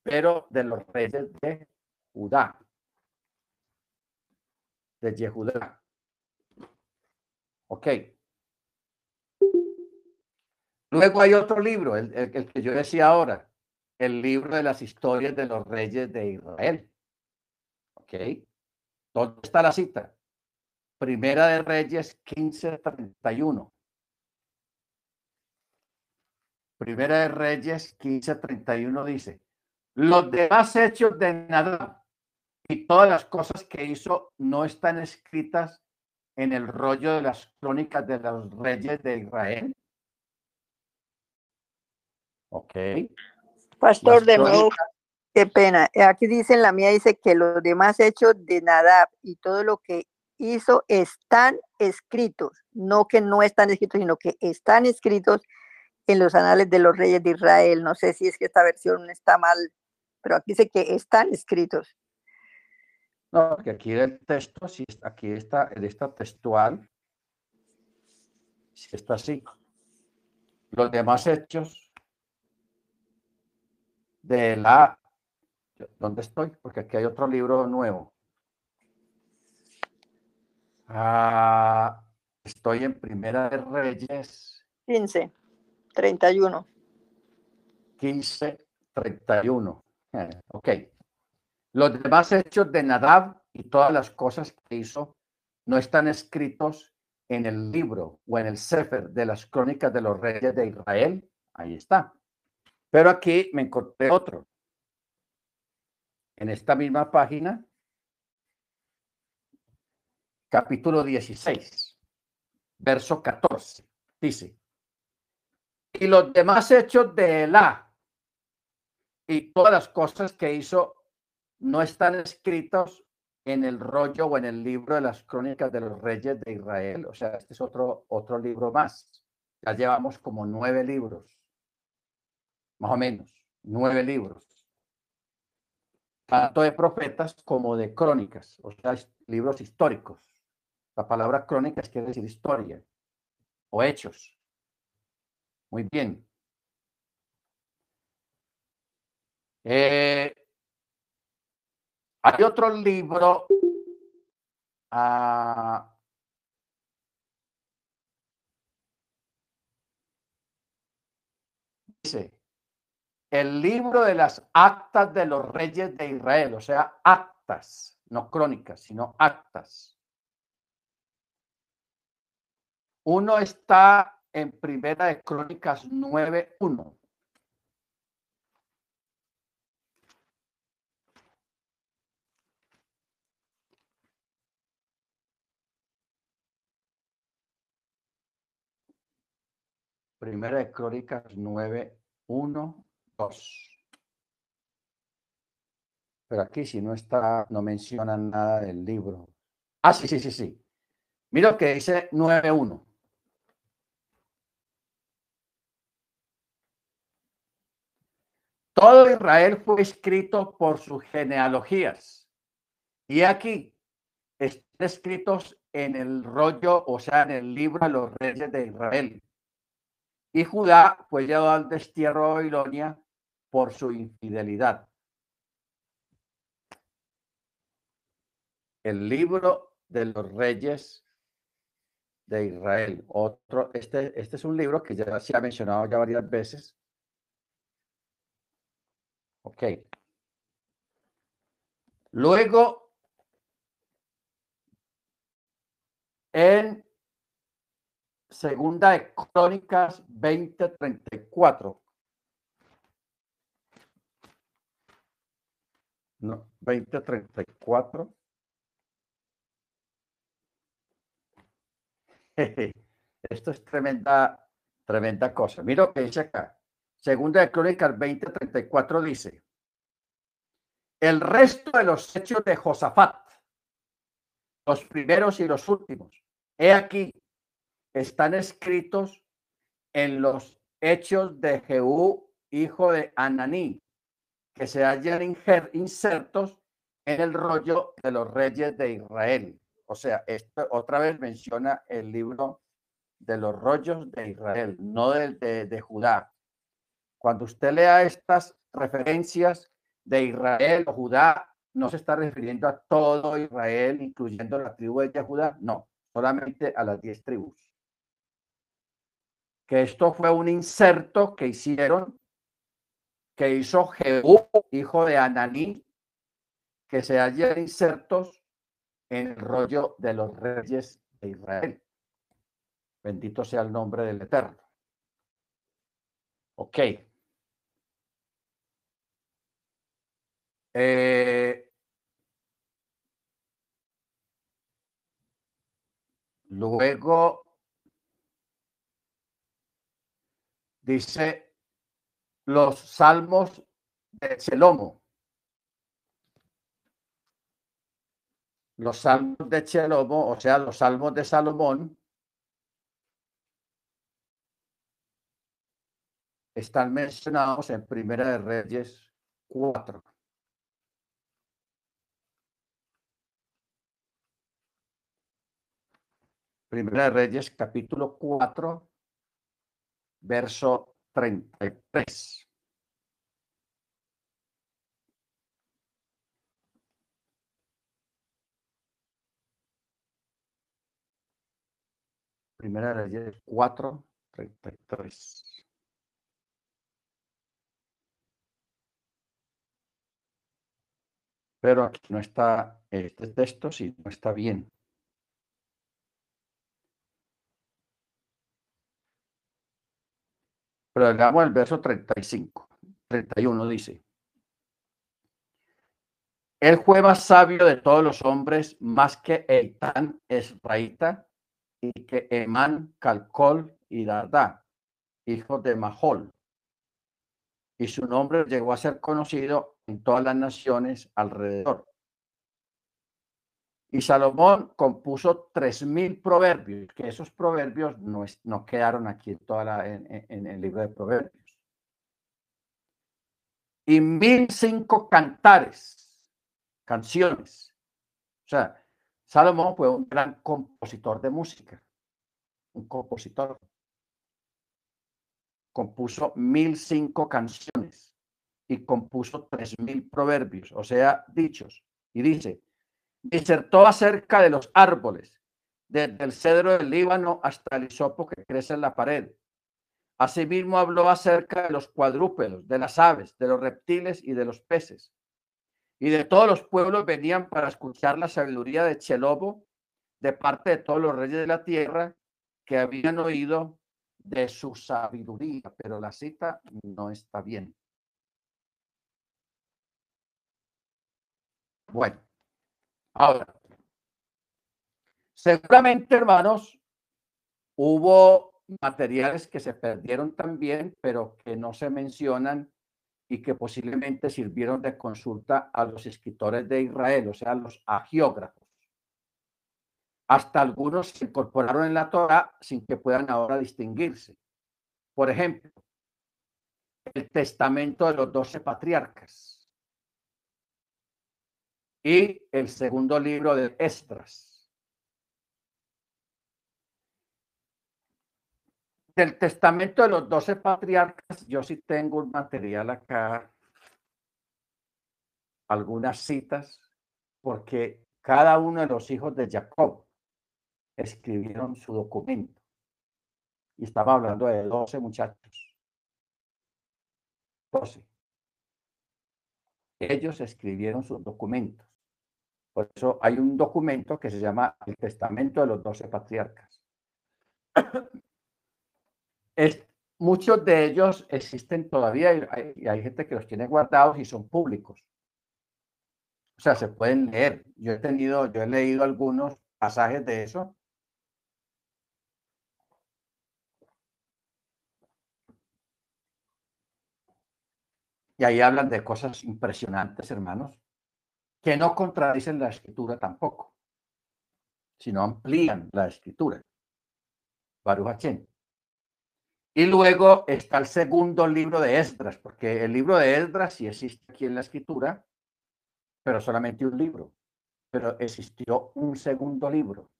pero de los reyes de Judá de Yehudá. Ok. Luego hay otro libro, el, que yo decía ahora, el libro de las historias de los reyes de Israel. Ok. ¿Dónde está la cita? Primera de Reyes 1531. Primera de Reyes 1531 dice, los demás hechos de Nadab y todas las cosas que hizo no están escritas en el rollo de las crónicas de los reyes de Israel. Ok. Pastor, de nuevo, qué pena. Aquí dice la mía, dice que los demás hechos de Nadab y todo lo que hizo están escritos, no que no están escritos, sino que están escritos en los anales de los reyes de Israel. No sé si es que esta versión está mal, pero aquí dice que están escritos. No, porque aquí el texto, si aquí está, el esta textual, si está así. Los demás hechos de la... ¿Dónde estoy? Porque aquí hay otro libro nuevo. Ah, estoy en Primera de Reyes. 15, 31. 15, 31. ok. Los demás hechos de Nadab y todas las cosas que hizo no están escritos en el libro o en el Sefer de las crónicas de los reyes de Israel. Ahí está. Pero aquí me encontré otro. En esta misma página, capítulo 16, verso 14, dice, y los demás hechos de Elá y todas las cosas que hizo no están escritos en el rollo o en el libro de las crónicas de los reyes de Israel. O sea, este es otro, otro libro más. Ya llevamos como nueve libros, más o menos, nueve libros. Tanto de profetas como de crónicas, o sea, libros históricos. La palabra crónicas quiere decir historia o hechos. Muy bien. Eh, hay otro libro. Ah, dice, el libro de las actas de los reyes de Israel, o sea, actas, no crónicas, sino actas. Uno está en Primera de Crónicas 9.1. Primera de Crónicas 9, 1, 2. Pero aquí si no está, no mencionan nada del libro. Ah, sí, sí, sí, sí. Mira que dice 9.1. Todo Israel fue escrito por sus genealogías. Y aquí están escritos en el rollo, o sea, en el libro de los reyes de Israel. Y Judá fue llevado al destierro a Babilonia por su infidelidad. El libro de los reyes de Israel. Otro, este, este es un libro que ya se ha mencionado ya varias veces. Ok. Luego, en Segunda de Crónicas 2034. No, 2034. Esto es tremenda, tremenda cosa. Mira lo que dice acá. Segunda de Crónicas 2034 dice, el resto de los hechos de Josafat, los primeros y los últimos, he aquí, están escritos en los hechos de Jehú, hijo de Ananí, que se hallan insertos en el rollo de los reyes de Israel. O sea, esto otra vez menciona el libro de los rollos de Israel, no de, de Judá. Cuando usted lea estas referencias de Israel o Judá, no se está refiriendo a todo Israel, incluyendo la tribu de Judá, no, solamente a las diez tribus que esto fue un inserto que hicieron, que hizo Jehú, hijo de Ananí, que se hallan insertos en el rollo de los reyes de Israel. Bendito sea el nombre del Eterno. Ok. Eh, luego dice los salmos de Chelomo. Los salmos de Chelomo, o sea, los salmos de Salomón, están mencionados en Primera de Reyes 4. Primera de Reyes capítulo 4 verso 33. Primera Reyes 4, 33. Pero aquí no está este texto, sí, no está bien. Pero leamos el verso 35, 31 dice. Él fue más sabio de todos los hombres, más que Eitan Esraíta y que Emán, Calcol y Dardá, hijos de Mahol. Y su nombre llegó a ser conocido en todas las naciones alrededor. Y Salomón compuso tres mil proverbios, que esos proverbios no, quedaron aquí en, toda el libro de proverbios. Y mil cinco cantares, canciones. O sea, Salomón fue un gran compositor de música, un compositor. Compuso mil cinco canciones y compuso tres mil proverbios, o sea, dichos. Y dice, disertó acerca de los árboles, desde el cedro del Líbano hasta el hisopo que crece en la pared. Asimismo habló acerca de los cuadrúpedos, de las aves, de los reptiles y de los peces. Y de todos los pueblos venían para escuchar la sabiduría de Chelobo de parte de todos los reyes de la tierra que habían oído de su sabiduría. Pero la cita no está bien. Bueno, Ahora, seguramente, hermanos, hubo materiales que se perdieron también, pero que no se mencionan y que posiblemente sirvieron de consulta a los escritores de Israel, o sea, los agiógrafos. Hasta algunos se incorporaron en la Torah sin que puedan ahora distinguirse. Por ejemplo, el testamento de los doce patriarcas y el segundo libro de Estras. Del testamento de los doce patriarcas, yo sí tengo un material acá, algunas citas, porque cada uno de los hijos de Jacob escribieron su documento. Y estaba hablando de doce muchachos. Doce. Ellos escribieron sus documentos. Por eso hay un documento que se llama el Testamento de los Doce Patriarcas. Es, muchos de ellos existen todavía y hay, gente que los tiene guardados y son públicos. O sea, se pueden leer. Yo he tenido, yo he leído algunos pasajes de eso. Y ahí hablan de cosas impresionantes, hermanos que no contradicen la escritura tampoco, sino amplían la escritura. Baruch Y luego está el segundo libro de Esdras, porque el libro de Esdras sí existe aquí en la escritura, pero solamente un libro. Pero existió un segundo libro.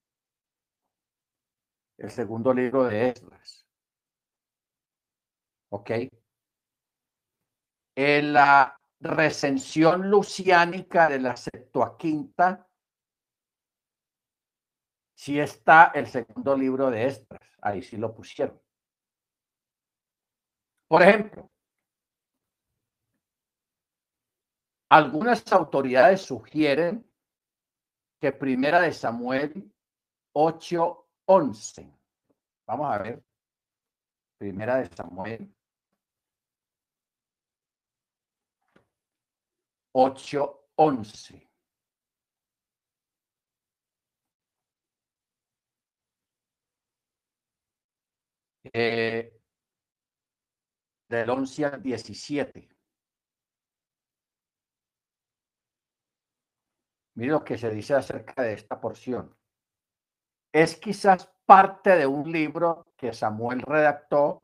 El segundo libro de Esdras. ¿Ok? En la recensión luciánica de la Septuaginta, sí está el segundo libro de Estras, ahí sí lo pusieron. Por ejemplo, algunas autoridades sugieren que Primera de Samuel 8:11. Vamos a ver. Primera de Samuel 8.11. Eh, del 11 al 17. Mire lo que se dice acerca de esta porción. Es quizás parte de un libro que Samuel redactó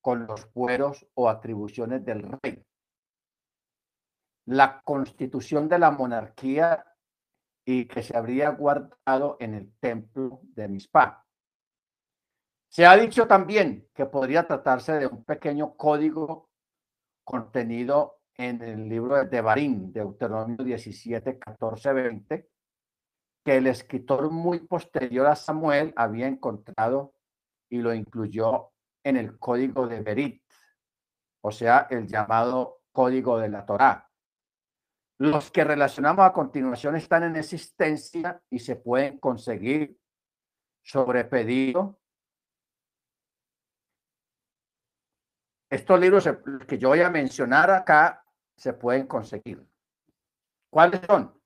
con los fueros o atribuciones del rey la constitución de la monarquía y que se habría guardado en el templo de Mispa. Se ha dicho también que podría tratarse de un pequeño código contenido en el libro de Devarim, Deuteronomio 17, 14, 20, que el escritor muy posterior a Samuel había encontrado y lo incluyó en el código de Berit, o sea, el llamado código de la Torá. Los que relacionamos a continuación están en existencia y se pueden conseguir sobre pedido. Estos libros que yo voy a mencionar acá se pueden conseguir. ¿Cuáles son?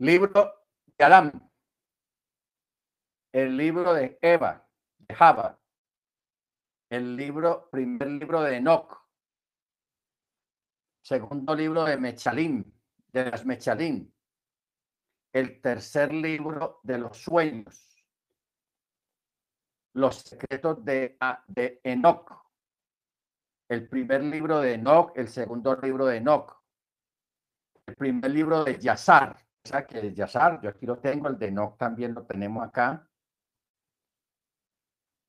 Libro de Adán, el libro de Eva, de Java, el libro, primer libro de Enoch, segundo libro de Mechalim, de las Mechalín, el tercer libro de los sueños, los secretos de, ah, de Enoch, el primer libro de Enoch, el segundo libro de Enoch, el primer libro de Yazar, o sea que el Yazar, yo aquí lo tengo, el de Enoch también lo tenemos acá.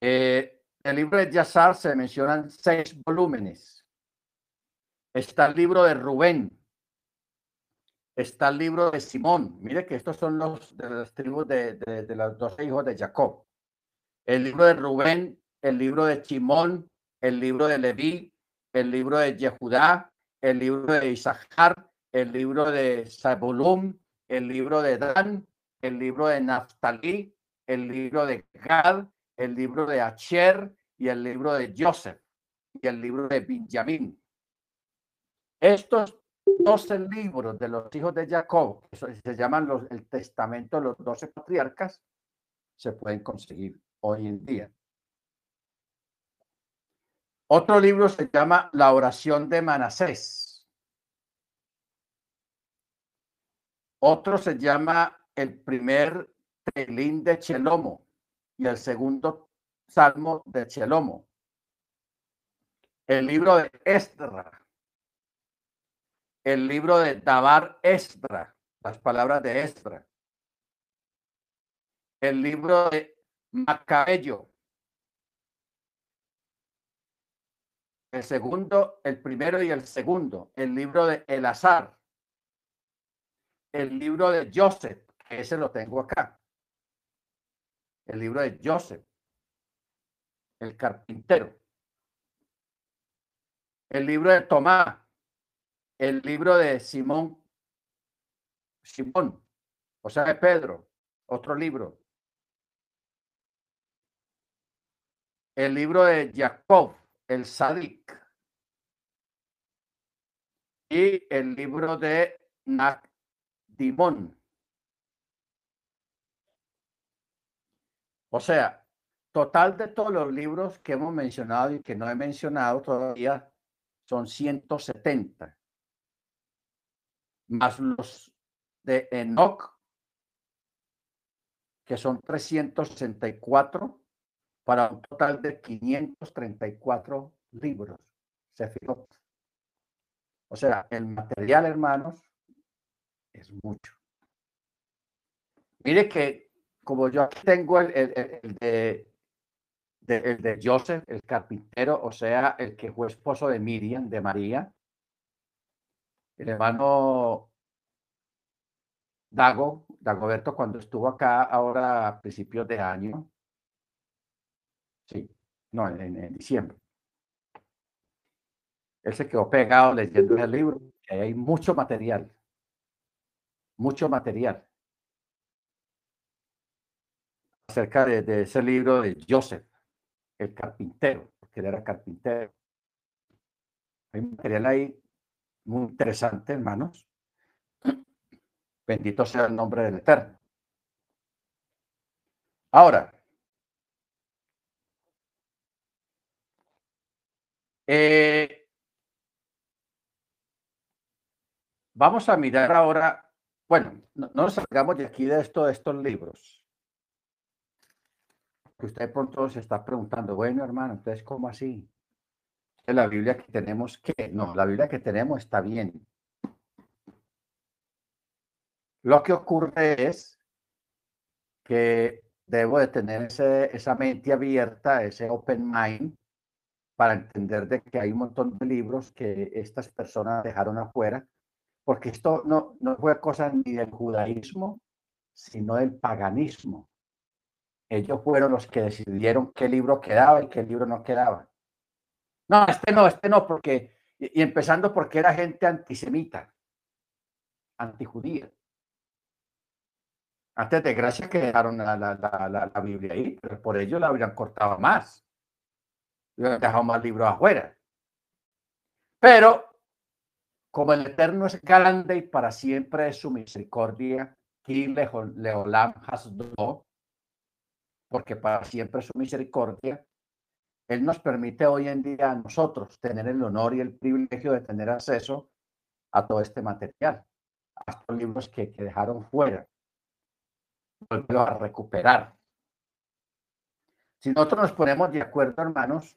Eh, el libro de Yazar se mencionan seis volúmenes. Está el libro de Rubén, está el libro de Simón. Mire que estos son los de las tribus de, los dos hijos de Jacob. El libro de Rubén, el libro de Simón, el libro de Leví, el libro de Yehudá, el libro de Isaacar, el libro de Zabulum, el libro de Dan, el libro de Naftali, el libro de Gad, el libro de Acher y el libro de Joseph y el libro de Benjamín. Estos 12 libros de los hijos de Jacob, que se llaman los, el testamento de los 12 patriarcas, se pueden conseguir hoy en día. Otro libro se llama La oración de Manasés. Otro se llama El primer Telín de Chelomo y el segundo Salmo de Chelomo. El libro de Esdra el libro de Dabar Esdra, las palabras de Esdra, el libro de Macabello, el segundo, el primero y el segundo, el libro de Elazar, el libro de Joseph, que ese lo tengo acá, el libro de Joseph, el carpintero, el libro de Tomás, el libro de Simón, Simón, o sea, de Pedro, otro libro. El libro de Jacob, el Sadik. Y el libro de Nakdimón. O sea, total de todos los libros que hemos mencionado y que no he mencionado todavía son 170 más los de Enoch, que son 364, para un total de 534 libros. O sea, el material, hermanos, es mucho. Mire que como yo tengo el, de, el de Joseph, el carpintero, o sea, el que fue esposo de Miriam, de María, el hermano Dago, Dagoberto, cuando estuvo acá ahora a principios de año, sí, no, en, diciembre, él se quedó pegado leyendo el libro, hay mucho material, mucho material acerca de, de ese libro de Joseph, el carpintero, porque él era carpintero. Hay material ahí muy interesante, hermanos. Bendito sea el nombre del Eterno. Ahora, eh, vamos a mirar ahora, bueno, no, nos salgamos de aquí de esto, de estos libros. Que usted pronto se está preguntando, bueno, hermano, entonces, ¿cómo así? La Biblia que tenemos que, no, la Biblia que tenemos está bien. Lo que ocurre es que debo de tener esa mente abierta, ese open mind, para entender de que hay un montón de libros que estas personas dejaron afuera, porque esto no, no fue cosa ni del judaísmo, sino del paganismo. Ellos fueron los que decidieron qué libro quedaba y qué libro no quedaba. No, este no, este no, porque, y, empezando porque era gente antisemita, antijudía. Antes de gracia que dejaron la, la, la, la, Biblia ahí, pero por ello la habrían cortado más. Hubieran dejado más libros afuera. Pero, como el Eterno es grande y para siempre es su misericordia, Leolam Hasdo, porque para siempre es su misericordia, él nos permite hoy en día a nosotros tener el honor y el privilegio de tener acceso a todo este material. a estos libros que, dejaron fuera, volverlos a recuperar. Si nosotros nos ponemos de acuerdo, hermanos,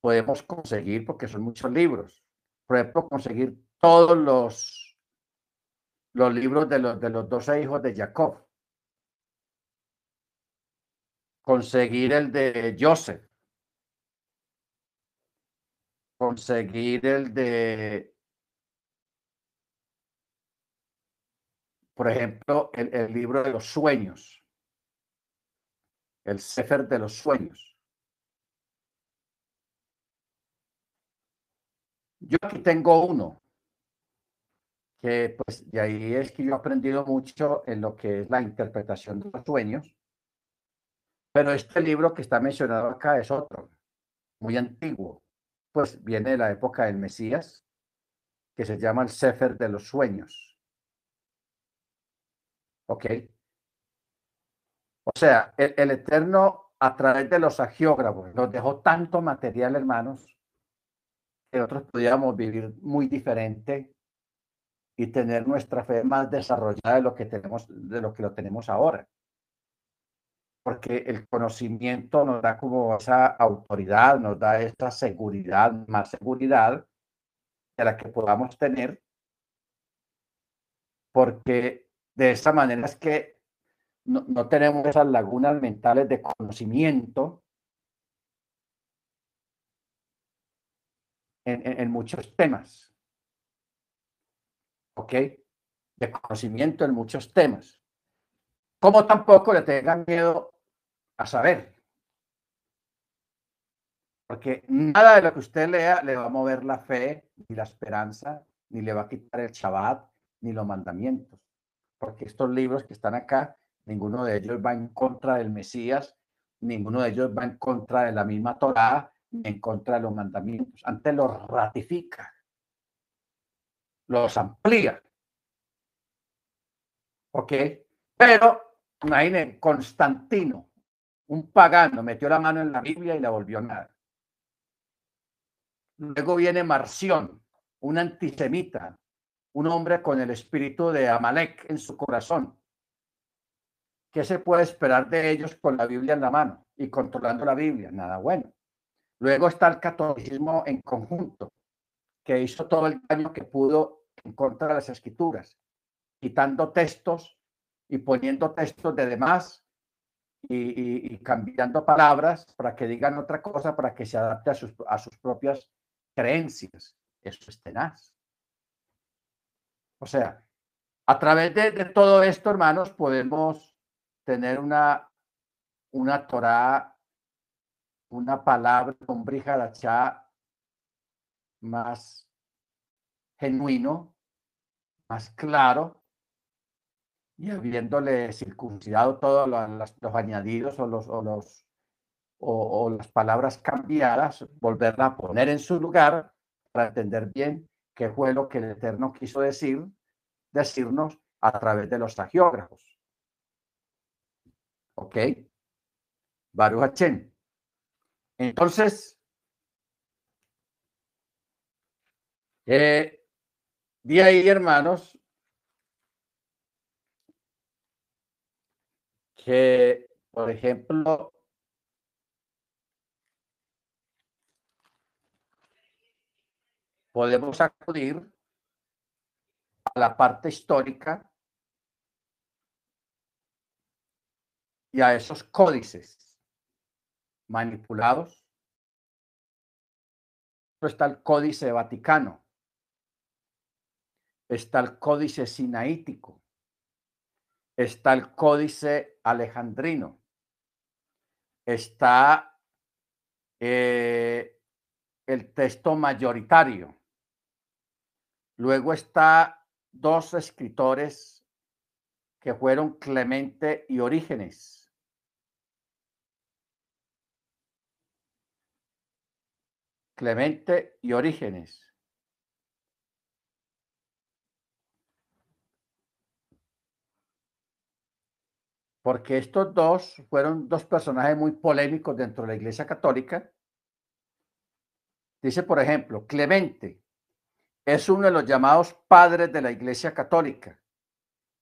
podemos conseguir, porque son muchos libros, por ejemplo, conseguir todos los, los libros de los, de los doce hijos de Jacob, conseguir el de Joseph, conseguir el de, por ejemplo, el, libro de los sueños, el Sefer de los sueños. Yo aquí tengo uno, que pues de ahí es que yo he aprendido mucho en lo que es la interpretación de los sueños, pero este libro que está mencionado acá es otro, muy antiguo, pues viene de la época del Mesías, que se llama el Sefer de los Sueños. ¿Ok? O sea, el, Eterno a través de los agiógrafos nos dejó tanto material, hermanos, que nosotros pudiéramos vivir muy diferente y tener nuestra fe más desarrollada de lo que tenemos, de lo que lo tenemos ahora. Porque el conocimiento nos da como esa autoridad, nos da esa seguridad, más seguridad de la que podamos tener, porque de esa manera es que no, no tenemos esas lagunas mentales de conocimiento en, en, en muchos temas. ¿Ok? De conocimiento en muchos temas. Como tampoco le tengan miedo a saber. Porque nada de lo que usted lea le va a mover la fe, ni la esperanza, ni le va a quitar el Shabbat, ni los mandamientos. Porque estos libros que están acá, ninguno de ellos va en contra del Mesías, ninguno de ellos va en contra de la misma Torá, en contra de los mandamientos. Antes los ratifica, los amplía. ¿Ok? Pero, imaginen, Constantino, un pagano, metió la mano en la Biblia y la volvió nada. Luego viene Marción, un antisemita, un hombre con el espíritu de Amalek en su corazón. ¿Qué se puede esperar de ellos con la Biblia en la mano y controlando la Biblia? Nada bueno. Luego está el catolicismo en conjunto, que hizo todo el daño que pudo en contra de las escrituras, quitando textos y poniendo textos de demás y, cambiando palabras para que digan otra cosa, para que se adapte a sus, a sus propias creencias. Eso es tenaz. O sea, a través de, todo esto, hermanos, podemos tener una, una Torah una palabra, un brijarachá más genuino, más claro, y habiéndole circuncidado todos los, los, añadidos o, los, o, los, o, las palabras cambiadas, volverla a poner en su lugar para entender bien qué fue lo que el Eterno quiso decir, decirnos a través de los agiógrafos. ¿Ok? Baruch Hachem. Entonces, eh, de ahí, hermanos, que, por ejemplo, podemos acudir a la parte histórica y a esos códices manipulados. Está el Códice Vaticano, está el Códice Sinaítico, está el Códice Alejandrino, está eh, el texto mayoritario. Luego está dos escritores que fueron Clemente y Orígenes. Clemente y Orígenes. Porque estos dos fueron dos personajes muy polémicos dentro de la Iglesia Católica. Dice, por ejemplo, Clemente, es uno de los llamados padres de la Iglesia Católica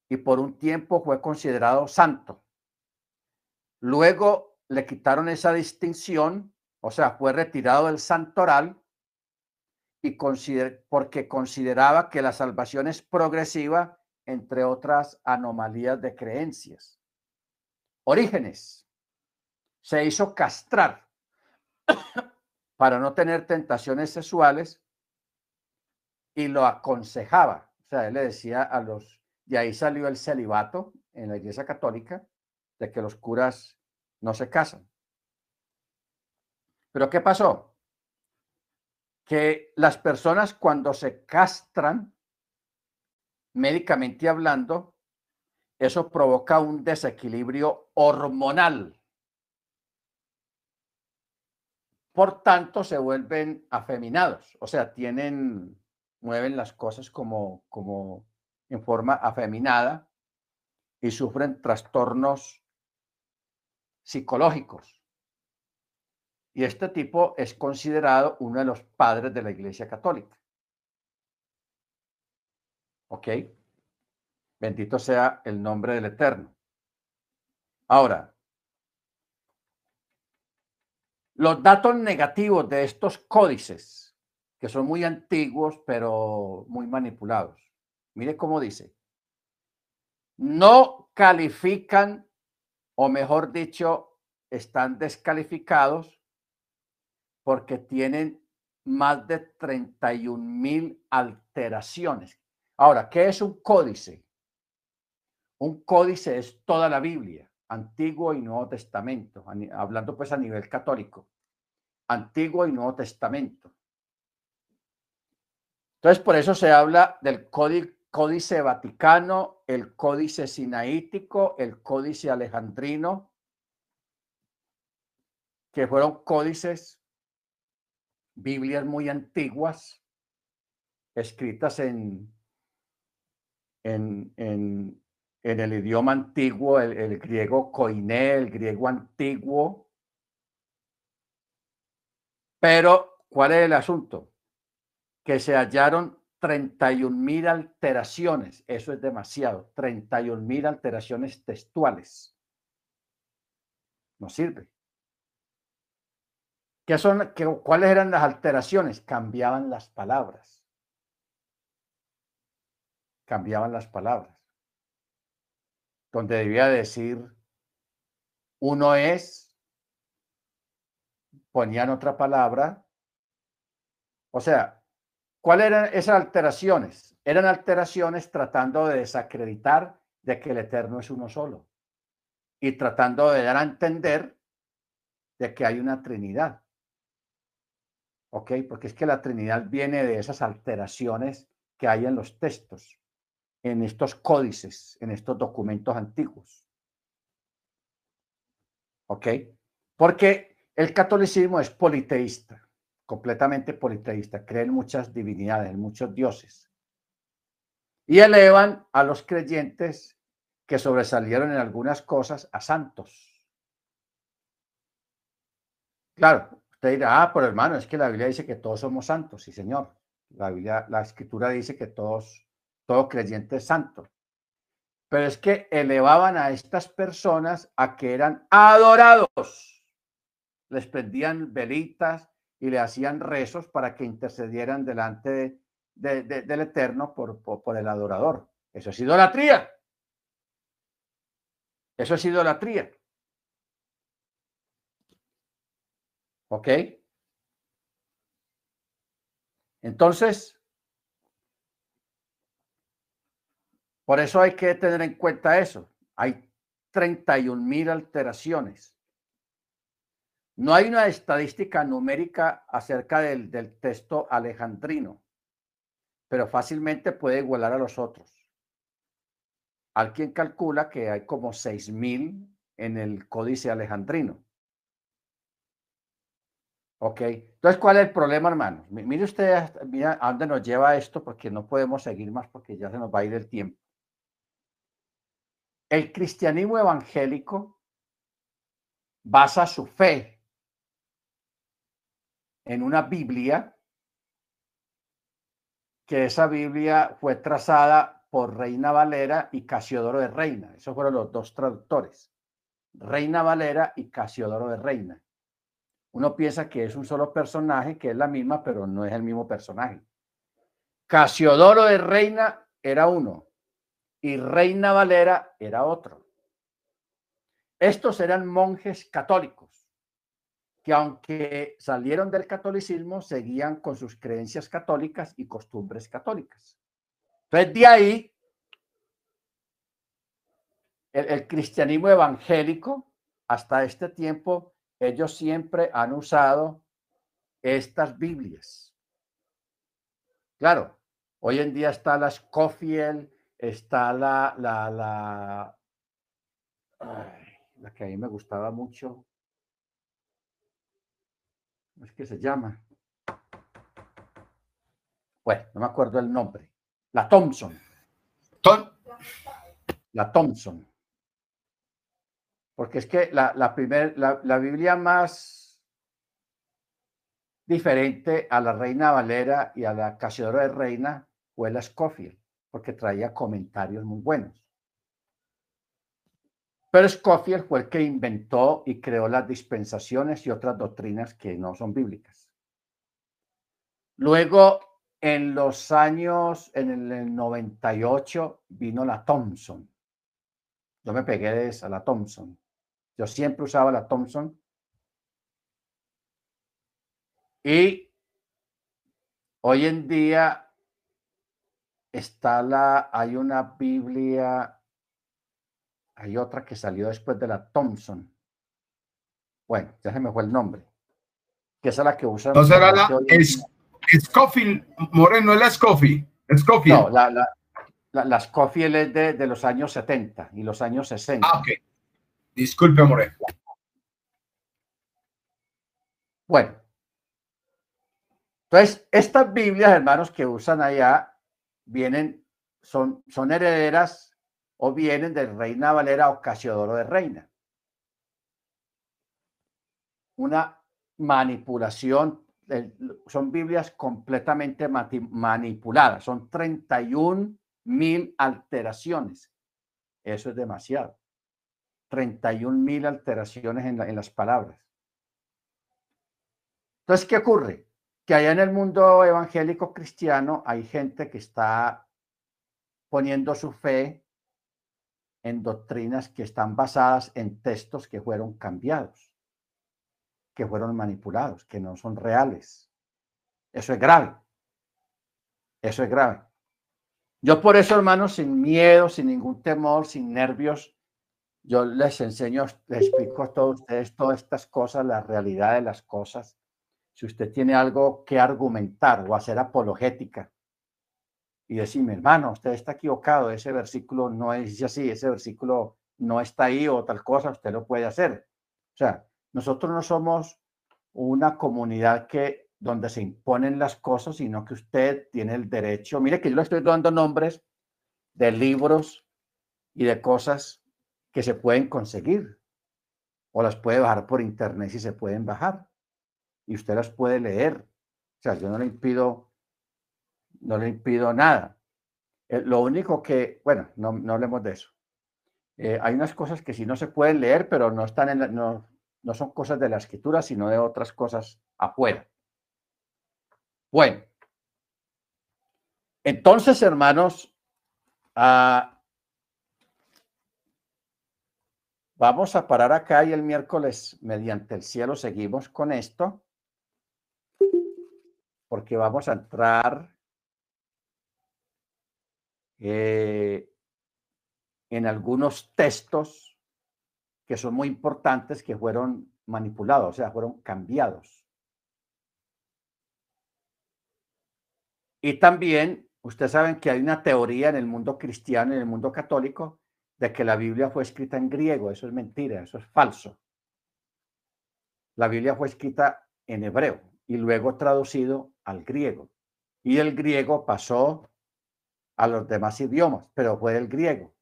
y por un tiempo fue considerado santo. Luego le quitaron esa distinción, o sea, fue retirado del santoral y porque consideraba que la salvación es progresiva, entre otras anomalías de creencias. Orígenes se hizo castrar para no tener tentaciones sexuales y lo aconsejaba. O sea, él le decía a los, y ahí salió el celibato en la Iglesia Católica, de que los curas no se casan. Pero ¿qué pasó? Que las personas cuando se castran, médicamente hablando, eso provoca un desequilibrio hormonal. Por tanto, se vuelven afeminados, o sea, tienen, mueven las cosas como, como en forma afeminada y sufren trastornos psicológicos. Y este tipo es considerado uno de los padres de la Iglesia Católica. ¿Ok? Bendito sea el nombre del Eterno. Ahora, los datos negativos de estos códices, que son muy antiguos, pero muy manipulados. Mire cómo dice. No califican, o mejor dicho, están descalificados porque tienen más de 31 mil alteraciones. Ahora, ¿qué es un códice? Un códice es toda la Biblia, Antiguo y Nuevo Testamento, hablando pues a nivel católico, Antiguo y Nuevo Testamento. Entonces, por eso se habla del códice vaticano, el códice sinaítico, el códice alejandrino, que fueron códices, Biblias muy antiguas, escritas en en, en, el idioma antiguo, el, griego koiné, el griego antiguo. Pero, ¿cuál es el asunto? Que se hallaron 31 mil alteraciones. Eso es demasiado. 31 mil alteraciones textuales. No sirve. ¿Qué son, ¿Cuáles eran las alteraciones? Cambiaban las palabras cambiaban las palabras. Donde debía decir uno es, ponían otra palabra. O sea, ¿cuáles eran esas alteraciones? Eran alteraciones tratando de desacreditar de que el Eterno es uno solo y tratando de dar a entender de que hay una Trinidad. ¿Ok? Porque es que la Trinidad viene de esas alteraciones que hay en los textos en estos códices, en estos documentos antiguos. ¿Ok? Porque el catolicismo es politeísta, completamente politeísta, cree en muchas divinidades, muchos dioses. Y elevan a los creyentes que sobresalieron en algunas cosas a santos. Claro, usted dirá, ah, pero hermano, es que la Biblia dice que todos somos santos, sí, señor. La Biblia, la escritura dice que todos todo creyente santo. Pero es que elevaban a estas personas a que eran adorados. Les prendían velitas y le hacían rezos para que intercedieran delante del Eterno por, por el adorador. Eso es idolatría. Eso es idolatría. ¿Ok? Entonces, Por eso hay que tener en cuenta eso. Hay 31 mil alteraciones. No hay una estadística numérica acerca del, texto alejandrino, pero fácilmente puede igualar a los otros. Alguien calcula que hay como 6 mil en el códice alejandrino. Ok, entonces, ¿cuál es el problema, hermano? Mire usted, mira a dónde nos lleva esto, porque no podemos seguir más porque ya se nos va a ir el tiempo. El cristianismo evangélico basa su fe en una Biblia que esa Biblia fue trazada por Reina Valera y Casiodoro de Reina. Esos fueron los dos traductores. Reina Valera y Casiodoro de Reina. Uno piensa que es un solo personaje, que es la misma, pero no es el mismo personaje. Casiodoro de Reina era uno y Reina Valera era otro. Estos eran monjes católicos que aunque salieron del catolicismo, seguían con sus creencias católicas y costumbres católicas. Entonces, de ahí, el, cristianismo evangélico, hasta este tiempo, ellos siempre han usado estas Biblias. Claro, hoy en día está la Scofield, está la, la, la, la que a mí me gustaba mucho. ¿Cómo es que se llama? Bueno, no me acuerdo el nombre. La Thompson. La Thompson. Porque es que la, la, primer, la, la Biblia más diferente a la Reina Valera y a la Casiodora de Reina fue la Scofield, porque traía comentarios muy buenos. Pero Scofield fue el que inventó y creó las dispensaciones y otras doctrinas que no son bíblicas. Luego, en los años, en el 98, vino la Thompson. Yo me pegué de esa, la Thompson. Yo siempre usaba la Thompson. Y hoy en día está la, hay una Biblia hay otra que salió después de la Thompson. Bueno, ya se me fue el nombre. Que es la que usan. No será la Scofield, Moreno, es la Scofield. Scofield. No, la, la, la, la Scofield es de, de, los años 70 y los años 60. Ah, ok. Disculpe, Moreno. Bueno. Entonces, estas Biblias, hermanos, que usan allá, vienen, son, son herederas o vienen de Reina Valera o Casiodoro de Reina. Una manipulación, son Biblias completamente manipuladas, son 31 mil alteraciones. Eso es demasiado. 31 mil alteraciones en, en las palabras. Entonces, ¿qué ocurre? Que allá en el mundo evangélico cristiano hay gente que está poniendo su fe en doctrinas que están basadas en textos que fueron cambiados, que fueron manipulados, que no son reales. Eso es grave. Eso es grave. Yo por eso, hermanos, sin miedo, sin ningún temor, sin nervios, yo les enseño, les explico a todos ustedes todas estas cosas, la realidad de las cosas. Si usted tiene algo que argumentar o hacer apologética, y decirme, hermano, usted está equivocado, ese versículo no es así, ese versículo no está ahí o tal cosa, usted lo puede hacer. O sea, nosotros no somos una comunidad que donde se imponen las cosas, sino que usted tiene el derecho. Mire que yo le estoy dando nombres de libros y de cosas que se pueden conseguir o las puede bajar por internet si se pueden bajar y usted las puede leer. O sea, yo no le impido no le impido nada. Eh, lo único que, bueno, no, no hablemos de eso. Eh, hay unas cosas que sí no se pueden leer, pero no están en no, no son cosas de la escritura, sino de otras cosas afuera. Bueno, entonces, hermanos, ah, vamos a parar acá y el miércoles, mediante el cielo, seguimos con esto, porque vamos a entrar eh, en algunos textos que son muy importantes que fueron manipulados, o sea, fueron cambiados. Y también, ustedes saben que hay una teoría en el mundo cristiano, en el mundo católico, de que la Biblia fue escrita en griego. Eso es mentira, eso es falso. La Biblia fue escrita en hebreo y luego traducido al griego. Y el griego pasó a los demás idiomas, pero fue el griego.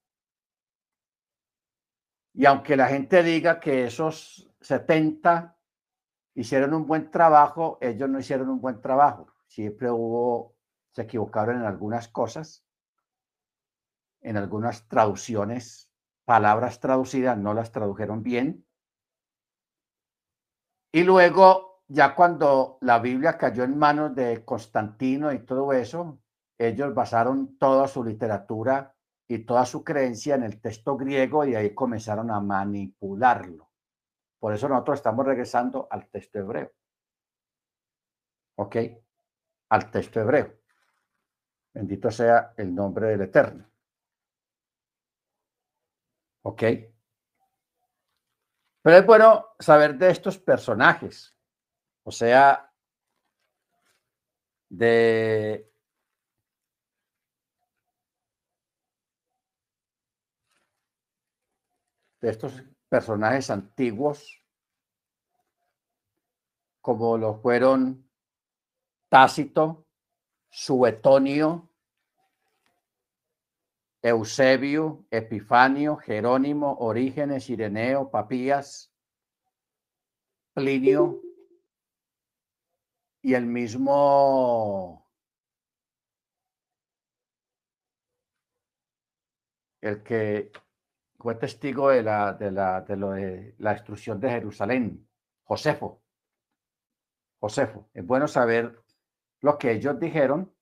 Y aunque la gente diga que esos 70 hicieron un buen trabajo, ellos no hicieron un buen trabajo. Siempre hubo se equivocaron en algunas cosas, en algunas traducciones, palabras traducidas no las tradujeron bien. Y luego, ya cuando la Biblia cayó en manos de Constantino y todo eso, ellos basaron toda su literatura y toda su creencia en el texto griego y ahí comenzaron a manipularlo. Por eso nosotros estamos regresando al texto hebreo. ¿Ok? Al texto hebreo. Bendito sea el nombre del Eterno. ¿Ok? Pero es bueno saber de estos personajes, o sea, de estos personajes antiguos, como lo fueron Tácito, Suetonio, Eusebio, Epifanio, Jerónimo, Orígenes, Ireneo, Papías, Plinio y el mismo el que fue testigo de la, de la, de lo de la destrucción de Jerusalén, Josefo. Josefo. Es bueno saber lo que ellos dijeron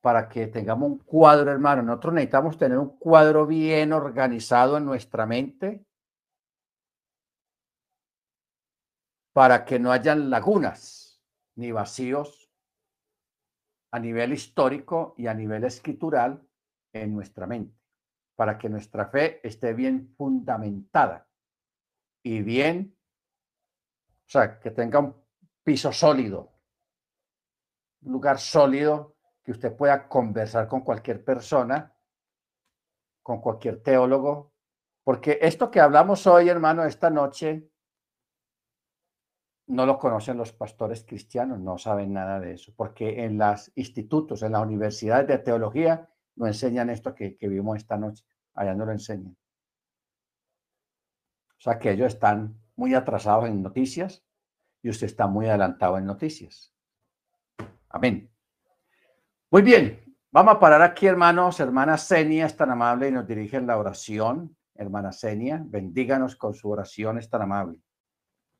para que tengamos un cuadro, hermano. Nosotros necesitamos tener un cuadro bien organizado en nuestra mente para que no hayan lagunas ni vacíos a nivel histórico y a nivel escritural en nuestra mente para que nuestra fe esté bien fundamentada y bien, o sea, que tenga un piso sólido, un lugar sólido que usted pueda conversar con cualquier persona, con cualquier teólogo, porque esto que hablamos hoy, hermano, esta noche, no lo conocen los pastores cristianos, no saben nada de eso, porque en los institutos, en las universidades de teología, no enseñan esto que, vimos esta noche. Allá no lo enseñan. O sea que ellos están muy atrasados en noticias y usted está muy adelantado en noticias. Amén. Muy bien. Vamos a parar aquí, hermanos. Hermana Senia es tan amable y nos dirige la oración. Hermana Senia, bendíganos con su oración, es tan amable.